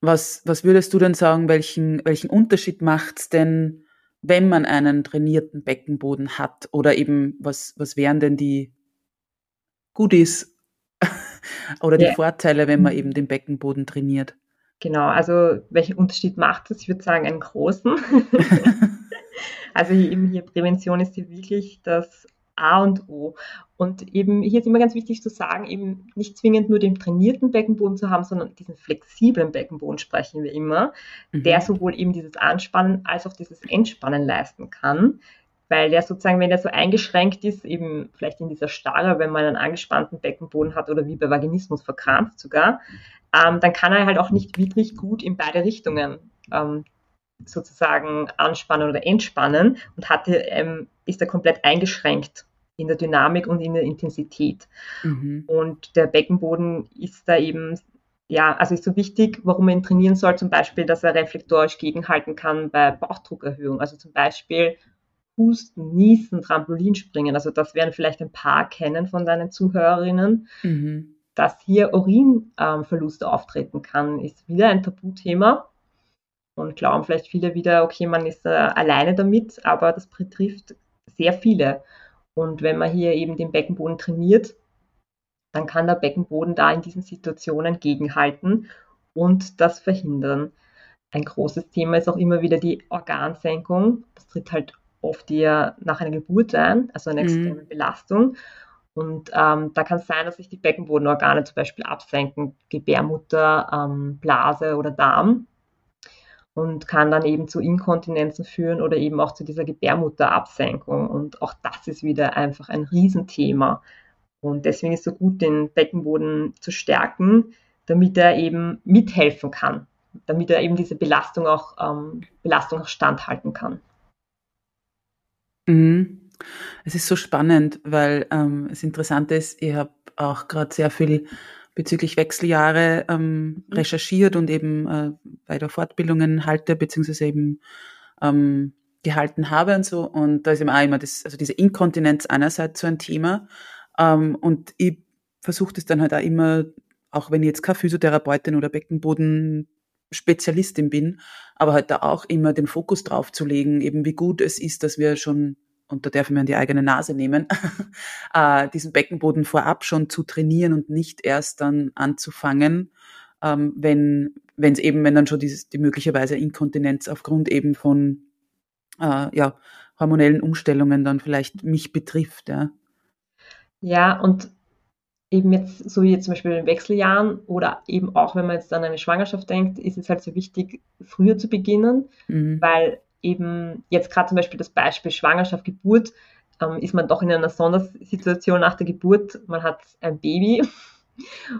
Was, was würdest du denn sagen, welchen, welchen Unterschied macht's denn, wenn man einen trainierten Beckenboden hat? Oder eben, was, was wären denn die Goodies oder die ja. Vorteile, wenn man eben den Beckenboden trainiert? Genau, also welchen Unterschied macht es? Ich würde sagen, einen großen. Also hier, eben hier Prävention ist hier wirklich das A und O. Und eben hier ist immer ganz wichtig zu sagen, eben nicht zwingend nur den trainierten Beckenboden zu haben, sondern diesen flexiblen Beckenboden sprechen wir immer, mhm. der sowohl eben dieses Anspannen als auch dieses Entspannen leisten kann. Weil der sozusagen, wenn der so eingeschränkt ist, eben vielleicht in dieser Starre, wenn man einen angespannten Beckenboden hat oder wie bei Vaginismus verkrampft sogar, ähm, dann kann er halt auch nicht wirklich gut in beide Richtungen ähm, sozusagen anspannen oder entspannen und hatte, ähm, ist er komplett eingeschränkt in der Dynamik und in der Intensität. Mhm. Und der Beckenboden ist da eben, ja, also ist so wichtig, warum man ihn trainieren soll, zum Beispiel, dass er reflektorisch gegenhalten kann bei Bauchdruckerhöhung. Also zum Beispiel Husten, Niesen, Trampolinspringen. Also das werden vielleicht ein paar kennen von deinen Zuhörerinnen. Mhm. Dass hier Urinverlust ähm, auftreten kann, ist wieder ein Tabuthema und glauben vielleicht viele wieder, okay, man ist äh, alleine damit, aber das betrifft sehr viele. Und wenn man hier eben den Beckenboden trainiert, dann kann der Beckenboden da in diesen Situationen gegenhalten und das verhindern. Ein großes Thema ist auch immer wieder die Organsenkung. Das tritt halt oft eher nach einer Geburt ein, also eine extreme mhm. Belastung. Und ähm, da kann es sein, dass sich die Beckenbodenorgane zum Beispiel absenken, Gebärmutter, ähm, Blase oder Darm. Und kann dann eben zu Inkontinenzen führen oder eben auch zu dieser Gebärmutterabsenkung. Und auch das ist wieder einfach ein Riesenthema. Und deswegen ist es so gut, den Beckenboden zu stärken, damit er eben mithelfen kann, damit er eben diese Belastung auch, ähm, Belastung auch standhalten kann. Mhm. Es ist so spannend, weil ähm, das Interessante ist, ich habe auch gerade sehr viel bezüglich Wechseljahre ähm, mhm. recherchiert und eben äh, bei der Fortbildungen halte, beziehungsweise eben ähm, gehalten habe und so. Und da ist eben auch immer das, also diese Inkontinenz einerseits so ein Thema. Ähm, und ich versuche das dann halt auch immer, auch wenn ich jetzt keine Physiotherapeutin oder Beckenboden-Spezialistin bin, aber halt da auch immer den Fokus drauf zu legen, eben wie gut es ist, dass wir schon und da darf man die eigene Nase nehmen, äh, diesen Beckenboden vorab schon zu trainieren und nicht erst dann anzufangen, ähm, wenn wenn es eben, wenn dann schon dieses, die möglicherweise Inkontinenz aufgrund eben von äh, ja, hormonellen Umstellungen dann vielleicht mich betrifft. Ja, ja und eben jetzt, so wie jetzt zum Beispiel in Wechseljahren oder eben auch, wenn man jetzt an eine Schwangerschaft denkt, ist es halt so wichtig, früher zu beginnen, mhm. weil eben jetzt gerade zum Beispiel das Beispiel Schwangerschaft, Geburt, ähm, ist man doch in einer Sondersituation nach der Geburt. Man hat ein Baby.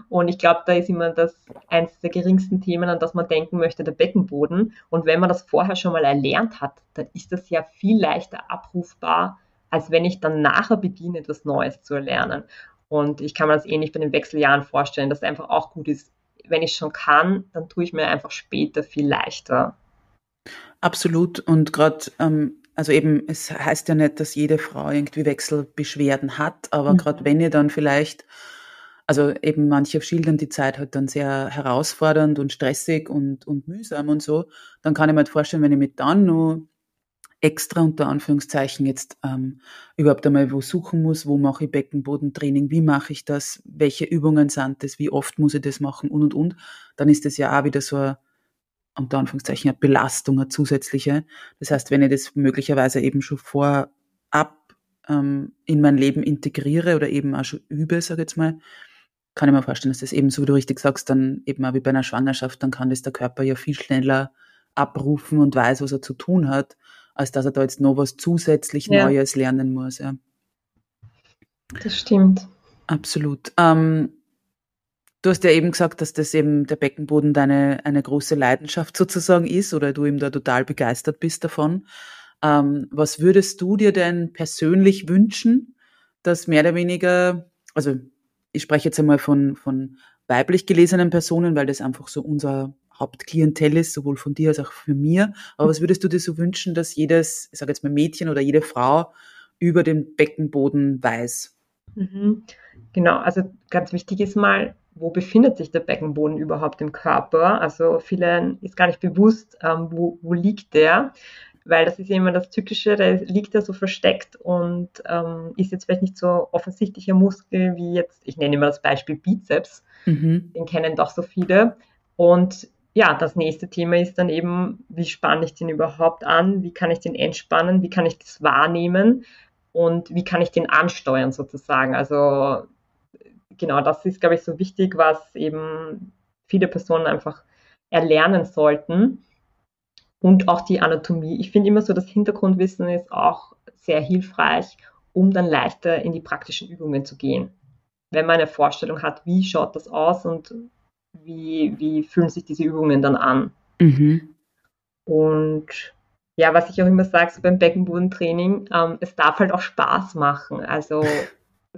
Und ich glaube, da ist immer das eines der geringsten Themen, an das man denken möchte, der Beckenboden. Und wenn man das vorher schon mal erlernt hat, dann ist das ja viel leichter abrufbar, als wenn ich dann nachher beginne, etwas Neues zu erlernen. Und ich kann mir das ähnlich bei den Wechseljahren vorstellen, dass es einfach auch gut ist, wenn ich schon kann, dann tue ich mir einfach später viel leichter. Absolut. Und gerade, ähm, also eben, es heißt ja nicht, dass jede Frau irgendwie Wechselbeschwerden hat, aber mhm. gerade wenn ihr dann vielleicht, also eben manche schildern die Zeit halt dann sehr herausfordernd und stressig und, und mühsam und so, dann kann ich mir halt vorstellen, wenn ich mich dann nur extra unter Anführungszeichen jetzt ähm, überhaupt einmal wo suchen muss, wo mache ich Beckenbodentraining, wie mache ich das, welche Übungen sind das, wie oft muss ich das machen und und und, dann ist das ja auch wieder so ein unter Anführungszeichen eine Belastung, eine zusätzliche. Das heißt, wenn ich das möglicherweise eben schon vorab ähm, in mein Leben integriere oder eben auch schon übe, sage ich jetzt mal, kann ich mir vorstellen, dass das eben, so wie du richtig sagst, dann eben auch wie bei einer Schwangerschaft, dann kann das der Körper ja viel schneller abrufen und weiß, was er zu tun hat, als dass er da jetzt noch was zusätzlich ja. Neues lernen muss. Ja. Das stimmt. Absolut. Ähm, Du hast ja eben gesagt, dass das eben der Beckenboden deine eine große Leidenschaft sozusagen ist oder du ihm da total begeistert bist davon. Ähm, was würdest du dir denn persönlich wünschen, dass mehr oder weniger, also ich spreche jetzt einmal von, von weiblich gelesenen Personen, weil das einfach so unser Hauptklientel ist, sowohl von dir als auch für mir. Aber was würdest du dir so wünschen, dass jedes, ich sage jetzt mal Mädchen oder jede Frau über den Beckenboden weiß? Mhm. Genau, also ganz wichtig ist mal, wo befindet sich der Beckenboden überhaupt im Körper? Also vielen ist gar nicht bewusst, ähm, wo, wo liegt der, weil das ist immer das Tückische, der liegt da so versteckt und ähm, ist jetzt vielleicht nicht so offensichtlicher Muskel wie jetzt, ich nenne immer das Beispiel Bizeps, mhm. den kennen doch so viele. Und ja, das nächste Thema ist dann eben, wie spanne ich den überhaupt an? Wie kann ich den entspannen? Wie kann ich das wahrnehmen? Und wie kann ich den ansteuern sozusagen? Also genau das ist, glaube ich, so wichtig, was eben viele Personen einfach erlernen sollten. Und auch die Anatomie. Ich finde immer so, das Hintergrundwissen ist auch sehr hilfreich, um dann leichter in die praktischen Übungen zu gehen. Wenn man eine Vorstellung hat, wie schaut das aus und wie, wie fühlen sich diese Übungen dann an. Mhm. Und ja, was ich auch immer sage so beim Beckenbodentraining, ähm, es darf halt auch Spaß machen. Also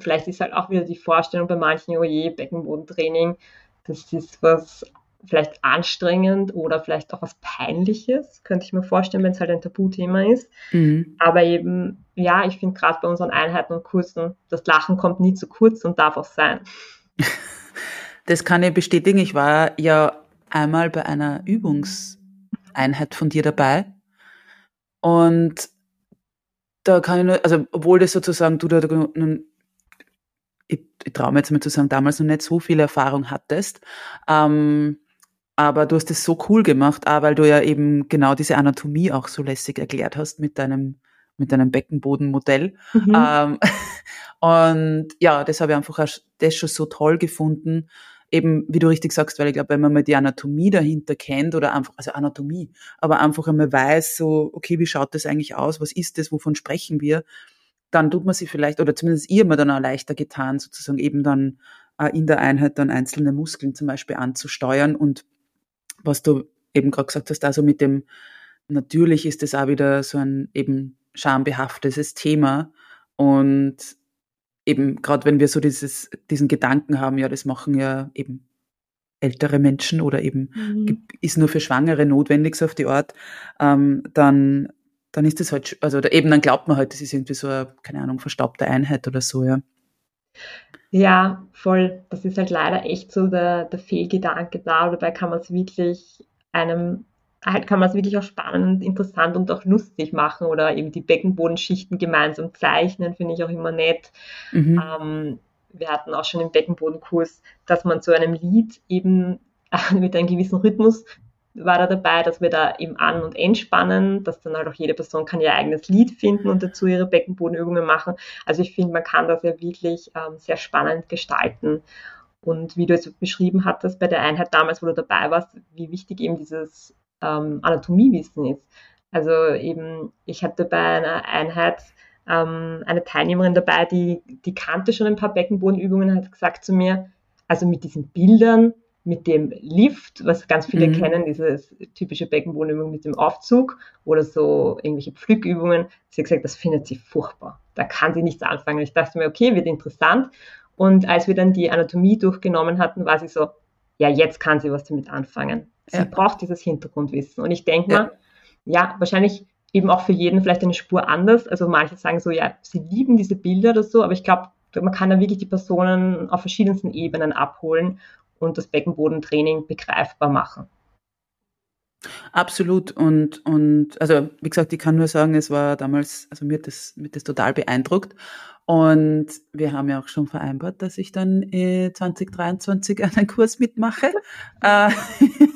Vielleicht ist halt auch wieder die Vorstellung bei manchen, oh je, Beckenbodentraining, das ist was vielleicht anstrengend oder vielleicht auch was Peinliches, könnte ich mir vorstellen, wenn es halt ein Tabuthema ist. Mhm. Aber eben, ja, ich finde gerade bei unseren Einheiten und Kursen, das Lachen kommt nie zu kurz und darf auch sein. Das kann ich bestätigen. Ich war ja einmal bei einer Übungseinheit von dir dabei und da kann ich nur, also obwohl das sozusagen du da nun ich, ich traue mir jetzt mal zu sagen, damals noch nicht so viel Erfahrung hattest. Ähm, aber du hast es so cool gemacht, auch weil du ja eben genau diese Anatomie auch so lässig erklärt hast mit deinem, mit deinem Beckenbodenmodell. Mhm. Ähm, und ja, das habe ich einfach das schon so toll gefunden, eben, wie du richtig sagst, weil ich glaube, wenn man mal die Anatomie dahinter kennt oder einfach, also Anatomie, aber einfach einmal weiß, so, okay, wie schaut das eigentlich aus, was ist das, wovon sprechen wir, dann tut man sie vielleicht, oder zumindest ihr mir dann auch leichter getan, sozusagen eben dann äh, in der Einheit dann einzelne Muskeln zum Beispiel anzusteuern und was du eben gerade gesagt hast, also mit dem, natürlich ist es auch wieder so ein eben schambehaftetes Thema und eben gerade wenn wir so dieses, diesen Gedanken haben, ja, das machen ja eben ältere Menschen oder eben mhm. ist nur für Schwangere notwendig so auf die Art, ähm, dann dann ist das halt, also eben dann glaubt man halt, das ist irgendwie so eine, keine Ahnung, verstaubte Einheit oder so, ja. Ja, voll. Das ist halt leider echt so der, der Fehlgedanke da. Dabei kann man es wirklich einem, halt kann man es wirklich auch spannend, interessant und auch lustig machen oder eben die Beckenbodenschichten gemeinsam zeichnen, finde ich auch immer nett. Mhm. Ähm, wir hatten auch schon im Beckenbodenkurs, dass man zu einem Lied eben mit einem gewissen Rhythmus war da dabei, dass wir da eben an- und entspannen, dass dann halt auch jede Person kann ihr eigenes Lied finden und dazu ihre Beckenbodenübungen machen. Also ich finde, man kann das ja wirklich ähm, sehr spannend gestalten. Und wie du es beschrieben hattest bei der Einheit damals, wo du dabei warst, wie wichtig eben dieses ähm, Anatomiewissen ist. Also eben, ich hatte bei einer Einheit ähm, eine Teilnehmerin dabei, die, die kannte schon ein paar Beckenbodenübungen und hat gesagt zu mir, also mit diesen Bildern, mit dem Lift, was ganz viele mhm. kennen, dieses typische Beckenbodenübung mit dem Aufzug oder so irgendwelche Pflückübungen. Sie hat gesagt, das findet sie furchtbar. Da kann sie nichts anfangen. Ich dachte mir, okay, wird interessant. Und als wir dann die Anatomie durchgenommen hatten, war sie so, ja, jetzt kann sie was damit anfangen. Sie ja. braucht dieses Hintergrundwissen. Und ich denke ja. mal, ja, wahrscheinlich eben auch für jeden vielleicht eine Spur anders. Also manche sagen so, ja, sie lieben diese Bilder oder so, aber ich glaube, man kann da wirklich die Personen auf verschiedensten Ebenen abholen und das Beckenbodentraining begreifbar machen. Absolut. Und, und also wie gesagt, ich kann nur sagen, es war damals, also mir hat das, mir das total beeindruckt. Und wir haben ja auch schon vereinbart, dass ich dann äh, 2023 einen Kurs mitmache. äh,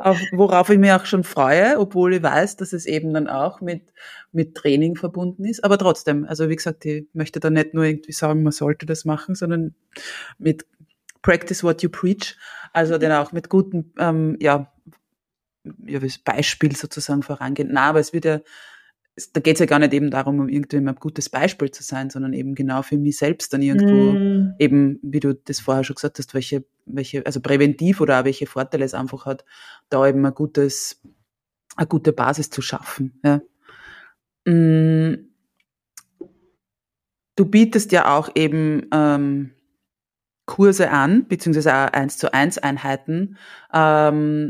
auf, worauf ich mich auch schon freue, obwohl ich weiß, dass es eben dann auch mit, mit Training verbunden ist. Aber trotzdem, also wie gesagt, ich möchte da nicht nur irgendwie sagen, man sollte das machen, sondern mit Practice what you preach, also dann auch mit guten, ähm, ja, ja, Beispiel sozusagen vorangehen. Na, aber es wird ja da geht es ja gar nicht eben darum, um irgendwie ein gutes Beispiel zu sein, sondern eben genau für mich selbst dann irgendwo mm. eben, wie du das vorher schon gesagt hast, welche, welche, also präventiv oder auch welche Vorteile es einfach hat, da eben ein gutes, eine gute Basis zu schaffen. Ja. Mm. Du bietest ja auch eben ähm, Kurse an, beziehungsweise auch eins zu eins Einheiten, ähm,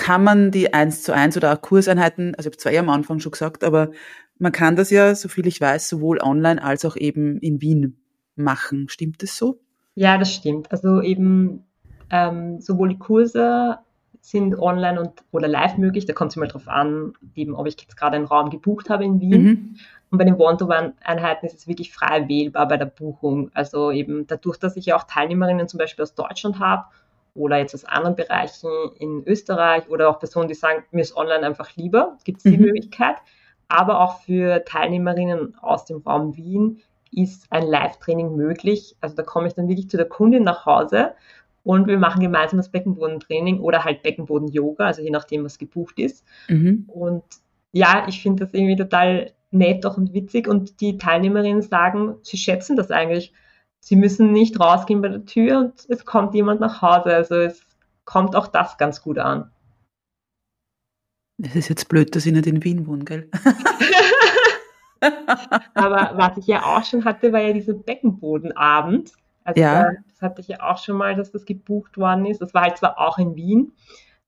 kann man die eins zu eins oder auch Kurseinheiten, also ich habe zwei am Anfang schon gesagt, aber man kann das ja, soviel ich weiß, sowohl online als auch eben in Wien machen. Stimmt das so? Ja, das stimmt. Also eben ähm, sowohl die Kurse sind online und oder live möglich. Da kommt es immer darauf an, eben, ob ich jetzt gerade einen Raum gebucht habe in Wien. Mhm. Und bei den One-to-One-Einheiten ist es wirklich frei wählbar bei der Buchung. Also eben dadurch, dass ich ja auch Teilnehmerinnen zum Beispiel aus Deutschland habe oder jetzt aus anderen Bereichen in Österreich oder auch Personen, die sagen, mir ist online einfach lieber, gibt es die mhm. Möglichkeit. Aber auch für Teilnehmerinnen aus dem Raum Wien ist ein Live-Training möglich. Also da komme ich dann wirklich zu der Kundin nach Hause und wir machen gemeinsam das Beckenbodentraining oder halt Beckenboden-Yoga, also je nachdem, was gebucht ist. Mhm. Und ja, ich finde das irgendwie total nett auch und witzig und die Teilnehmerinnen sagen, sie schätzen das eigentlich sie müssen nicht rausgehen bei der Tür und es kommt jemand nach Hause. Also es kommt auch das ganz gut an. Es ist jetzt blöd, dass ich nicht in Wien wohne, gell? Aber was ich ja auch schon hatte, war ja dieser Beckenbodenabend. Also ja. das hatte ich ja auch schon mal, dass das gebucht worden ist. Das war halt zwar auch in Wien.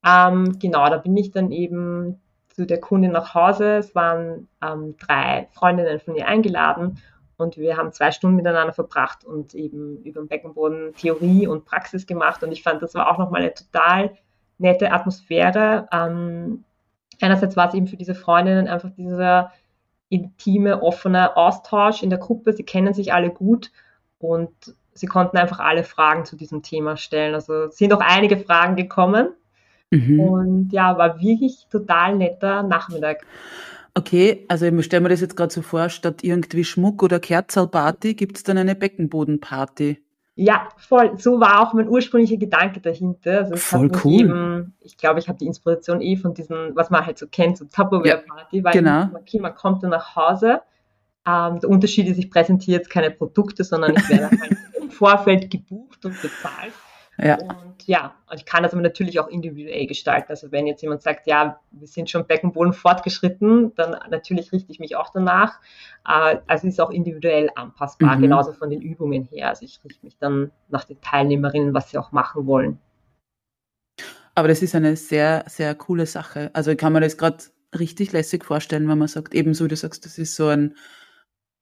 Ähm, genau, da bin ich dann eben zu der Kundin nach Hause. Es waren ähm, drei Freundinnen von ihr eingeladen und wir haben zwei Stunden miteinander verbracht und eben über den Beckenboden Theorie und Praxis gemacht. Und ich fand, das war auch nochmal eine total nette Atmosphäre. Ähm, einerseits war es eben für diese Freundinnen einfach dieser intime, offene Austausch in der Gruppe. Sie kennen sich alle gut und sie konnten einfach alle Fragen zu diesem Thema stellen. Also sind auch einige Fragen gekommen. Mhm. Und ja, war wirklich total netter Nachmittag. Okay, also ich stelle mir das jetzt gerade so vor, statt irgendwie Schmuck oder Kerzalparty gibt es dann eine Beckenbodenparty. Ja, voll. So war auch mein ursprünglicher Gedanke dahinter. Also voll cool. Eben, ich glaube, ich habe die Inspiration eh von diesen, was man halt so kennt, so Tupperware-Party, ja, weil genau. okay, man kommt dann nach Hause. Ähm, der Unterschied ist, ich präsentiere jetzt keine Produkte, sondern ich werde halt im Vorfeld gebucht und bezahlt. Ja. Und ja, ich kann das aber natürlich auch individuell gestalten. Also wenn jetzt jemand sagt, ja, wir sind schon Beckenboden fortgeschritten, dann natürlich richte ich mich auch danach. Also es ist auch individuell anpassbar, mhm. genauso von den Übungen her. Also ich richte mich dann nach den Teilnehmerinnen, was sie auch machen wollen. Aber das ist eine sehr, sehr coole Sache. Also ich kann mir das gerade richtig lässig vorstellen, wenn man sagt, ebenso wie du sagst, das ist so ein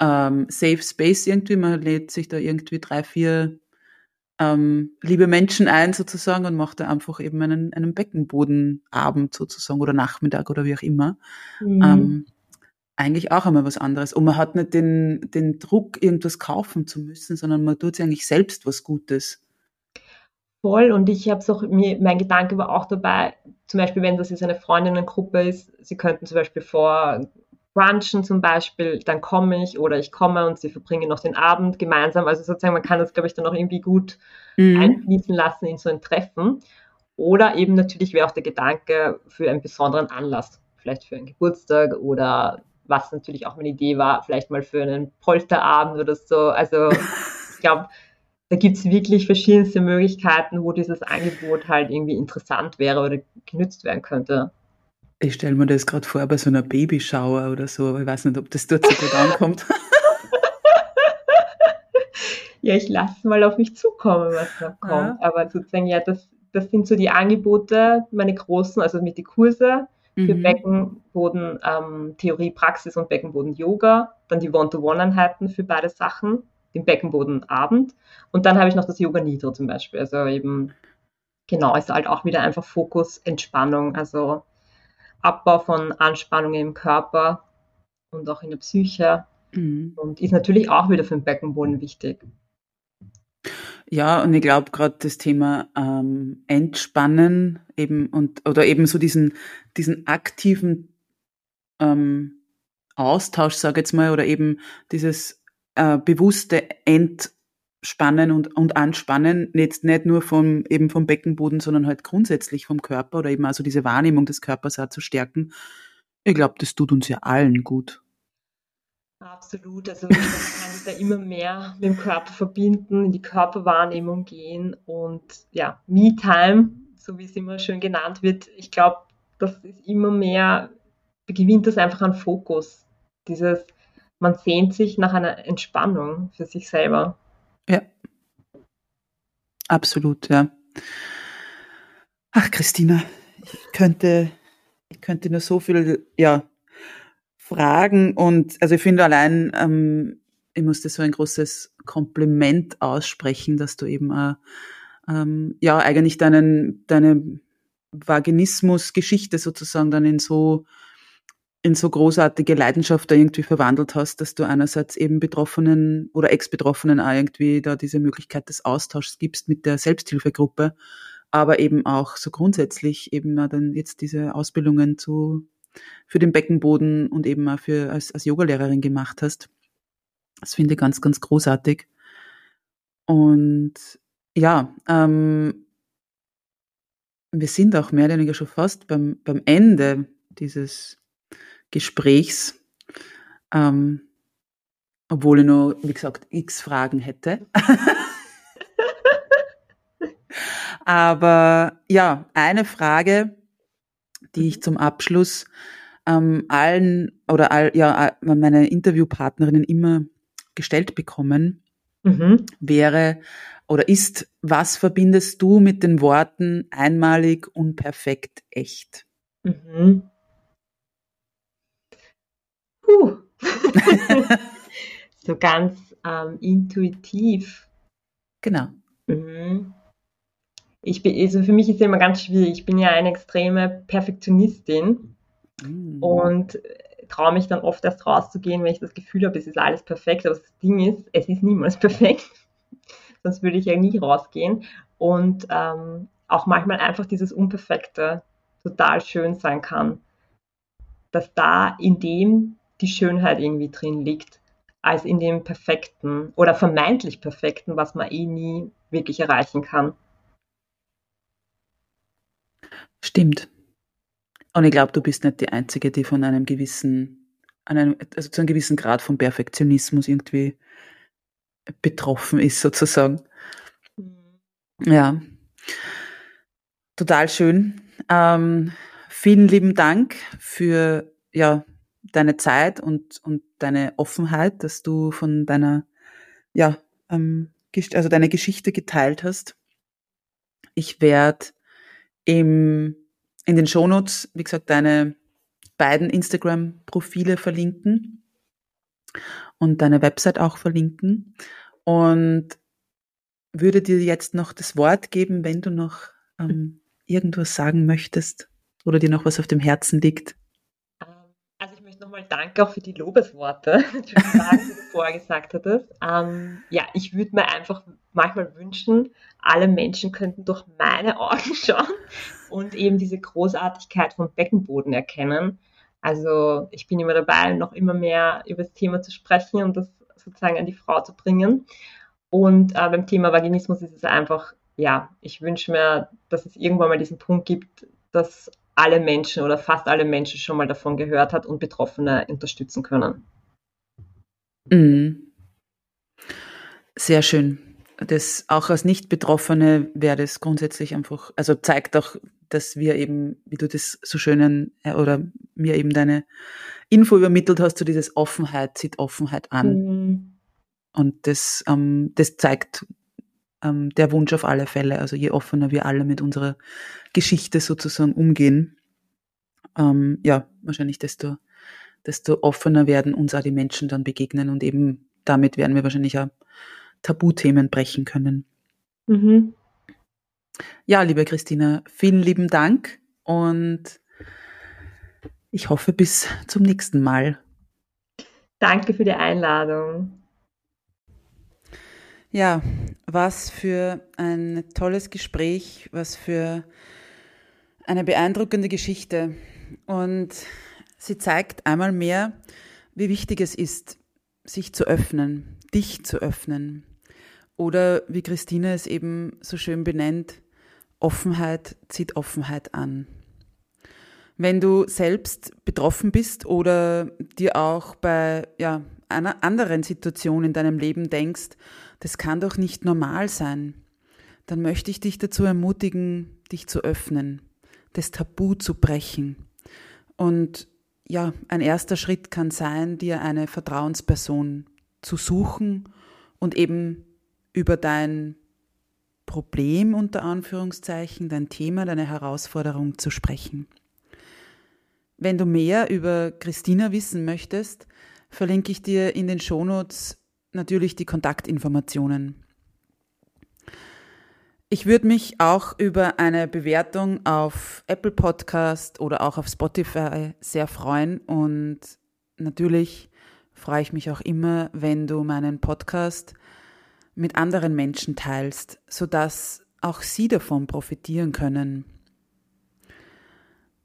ähm, Safe Space irgendwie. Man lädt sich da irgendwie drei, vier ähm, liebe Menschen ein sozusagen und macht da einfach eben einen, einen Beckenbodenabend sozusagen oder Nachmittag oder wie auch immer. Mhm. Ähm, eigentlich auch einmal was anderes. Und man hat nicht den, den Druck, irgendwas kaufen zu müssen, sondern man tut sich eigentlich selbst was Gutes. Voll. Und ich habe es auch, mir, mein Gedanke war auch dabei, zum Beispiel, wenn das jetzt eine Freundinnengruppe ist, sie könnten zum Beispiel vor brunchen zum Beispiel, dann komme ich oder ich komme und sie verbringen noch den Abend gemeinsam. Also sozusagen, man kann das, glaube ich, dann auch irgendwie gut mhm. einfließen lassen in so ein Treffen. Oder eben natürlich wäre auch der Gedanke für einen besonderen Anlass, vielleicht für einen Geburtstag oder was natürlich auch meine Idee war, vielleicht mal für einen Polterabend oder so. Also ich glaube, da gibt es wirklich verschiedenste Möglichkeiten, wo dieses Angebot halt irgendwie interessant wäre oder genützt werden könnte. Ich stelle mir das gerade vor bei so einer Babyschauer oder so, aber ich weiß nicht, ob das dort so gut ankommt. ja, ich lasse mal auf mich zukommen, was noch kommt. Ja. Aber sozusagen, ja, das, das sind so die Angebote, meine großen, also mit die Kurse für mhm. Beckenboden, ähm, Theorie, Praxis und Beckenboden Yoga, dann die One-to-One-Einheiten für beide Sachen, den Beckenbodenabend und dann habe ich noch das Yoga Nidro zum Beispiel, also eben, genau, ist halt auch wieder einfach Fokus, Entspannung, also Abbau von Anspannungen im Körper und auch in der Psyche. Mhm. Und ist natürlich auch wieder für den Beckenboden wichtig. Ja, und ich glaube gerade das Thema ähm, Entspannen eben und oder eben so diesen, diesen aktiven ähm, Austausch, sage ich jetzt mal, oder eben dieses äh, bewusste Ent Spannen und, und Anspannen, jetzt nicht nur vom, eben vom Beckenboden, sondern halt grundsätzlich vom Körper oder eben also diese Wahrnehmung des Körpers auch zu stärken. Ich glaube, das tut uns ja allen gut. Absolut. Also man kann sich da immer mehr mit dem Körper verbinden, in die Körperwahrnehmung gehen und ja, Me-Time, so wie es immer schön genannt wird, ich glaube, das ist immer mehr, gewinnt das einfach an Fokus. Dieses, man sehnt sich nach einer Entspannung für sich selber. Ja. Absolut, ja. Ach, Christina, ich könnte, ich könnte nur so viel, ja, fragen und, also ich finde allein, ähm, ich musste so ein großes Kompliment aussprechen, dass du eben, äh, ähm, ja, eigentlich deinen, deine Vaginismus-Geschichte sozusagen dann in so in so großartige Leidenschaft da irgendwie verwandelt hast, dass du einerseits eben Betroffenen oder Ex-Betroffenen auch irgendwie da diese Möglichkeit des Austauschs gibst mit der Selbsthilfegruppe, aber eben auch so grundsätzlich eben dann jetzt diese Ausbildungen zu, für den Beckenboden und eben auch für, als, als Yogalehrerin gemacht hast. Das finde ich ganz, ganz großartig. Und ja, ähm, wir sind auch mehr oder weniger schon fast beim, beim Ende dieses Gesprächs, ähm, obwohl ich noch, wie gesagt, x Fragen hätte. Aber ja, eine Frage, die ich zum Abschluss ähm, allen oder all, ja, meine Interviewpartnerinnen immer gestellt bekommen, mhm. wäre oder ist, was verbindest du mit den Worten einmalig, unperfekt, echt? Mhm. Puh. so ganz ähm, intuitiv. Genau. Mhm. Ich bin, also für mich ist es immer ganz schwierig. Ich bin ja eine extreme Perfektionistin mhm. und traue mich dann oft erst rauszugehen, wenn ich das Gefühl habe, es ist alles perfekt. Aber das Ding ist, es ist niemals perfekt. Sonst würde ich ja nie rausgehen. Und ähm, auch manchmal einfach dieses Unperfekte total schön sein kann. Dass da in dem die Schönheit irgendwie drin liegt. als in dem perfekten oder vermeintlich perfekten, was man eh nie wirklich erreichen kann. Stimmt. Und ich glaube, du bist nicht die Einzige, die von einem gewissen, einem, also zu einem gewissen Grad von Perfektionismus irgendwie betroffen ist, sozusagen. Mhm. Ja. Total schön. Ähm, vielen lieben Dank für ja, deine Zeit und, und deine Offenheit, dass du von deiner, ja, ähm, also deine Geschichte geteilt hast. Ich werde im, in den Shownotes, wie gesagt, deine beiden Instagram-Profile verlinken und deine Website auch verlinken und würde dir jetzt noch das Wort geben, wenn du noch ähm, irgendwas sagen möchtest oder dir noch was auf dem Herzen liegt nochmal Danke auch für die Lobesworte, die du vorher gesagt hattest. Ähm, ja, ich würde mir einfach manchmal wünschen, alle Menschen könnten durch meine Augen schauen und eben diese Großartigkeit vom Beckenboden erkennen. Also ich bin immer dabei, noch immer mehr über das Thema zu sprechen und das sozusagen an die Frau zu bringen. Und äh, beim Thema Vaginismus ist es einfach, ja, ich wünsche mir, dass es irgendwann mal diesen Punkt gibt, dass alle Menschen oder fast alle Menschen schon mal davon gehört hat und Betroffene unterstützen können. Mhm. Sehr schön. Das auch als Nicht-Betroffene wäre das grundsätzlich einfach, also zeigt auch, dass wir eben, wie du das so schön äh, oder mir eben deine Info übermittelt hast, so dieses Offenheit, zieht Offenheit an. Mhm. Und das, ähm, das zeigt ähm, der Wunsch auf alle Fälle. Also je offener wir alle mit unserer Geschichte sozusagen umgehen, ähm, ja, wahrscheinlich desto, desto offener werden uns auch die Menschen dann begegnen und eben damit werden wir wahrscheinlich auch Tabuthemen brechen können. Mhm. Ja, liebe Christina, vielen lieben Dank und ich hoffe bis zum nächsten Mal. Danke für die Einladung. Ja, was für ein tolles Gespräch, was für eine beeindruckende Geschichte. Und sie zeigt einmal mehr, wie wichtig es ist, sich zu öffnen, dich zu öffnen. Oder wie Christine es eben so schön benennt, Offenheit zieht Offenheit an. Wenn du selbst betroffen bist oder dir auch bei ja, einer anderen Situation in deinem Leben denkst, das kann doch nicht normal sein, dann möchte ich dich dazu ermutigen, dich zu öffnen, das Tabu zu brechen. Und ja, ein erster Schritt kann sein, dir eine Vertrauensperson zu suchen und eben über dein Problem unter Anführungszeichen, dein Thema, deine Herausforderung zu sprechen. Wenn du mehr über Christina wissen möchtest, verlinke ich dir in den Shownotes natürlich die Kontaktinformationen. Ich würde mich auch über eine Bewertung auf Apple Podcast oder auch auf Spotify sehr freuen und natürlich freue ich mich auch immer, wenn du meinen Podcast mit anderen Menschen teilst, sodass auch sie davon profitieren können.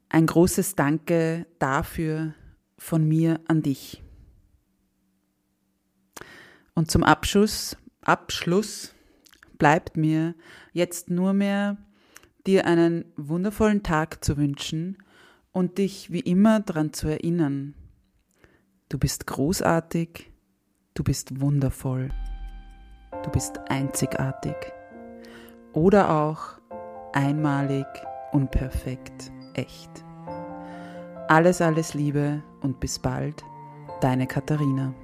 Ein großes Danke dafür von mir an dich. Und zum Abschluss, Abschluss bleibt mir jetzt nur mehr, dir einen wundervollen Tag zu wünschen und dich wie immer daran zu erinnern. Du bist großartig, du bist wundervoll, du bist einzigartig oder auch einmalig, unperfekt, echt. Alles, alles Liebe und bis bald, deine Katharina.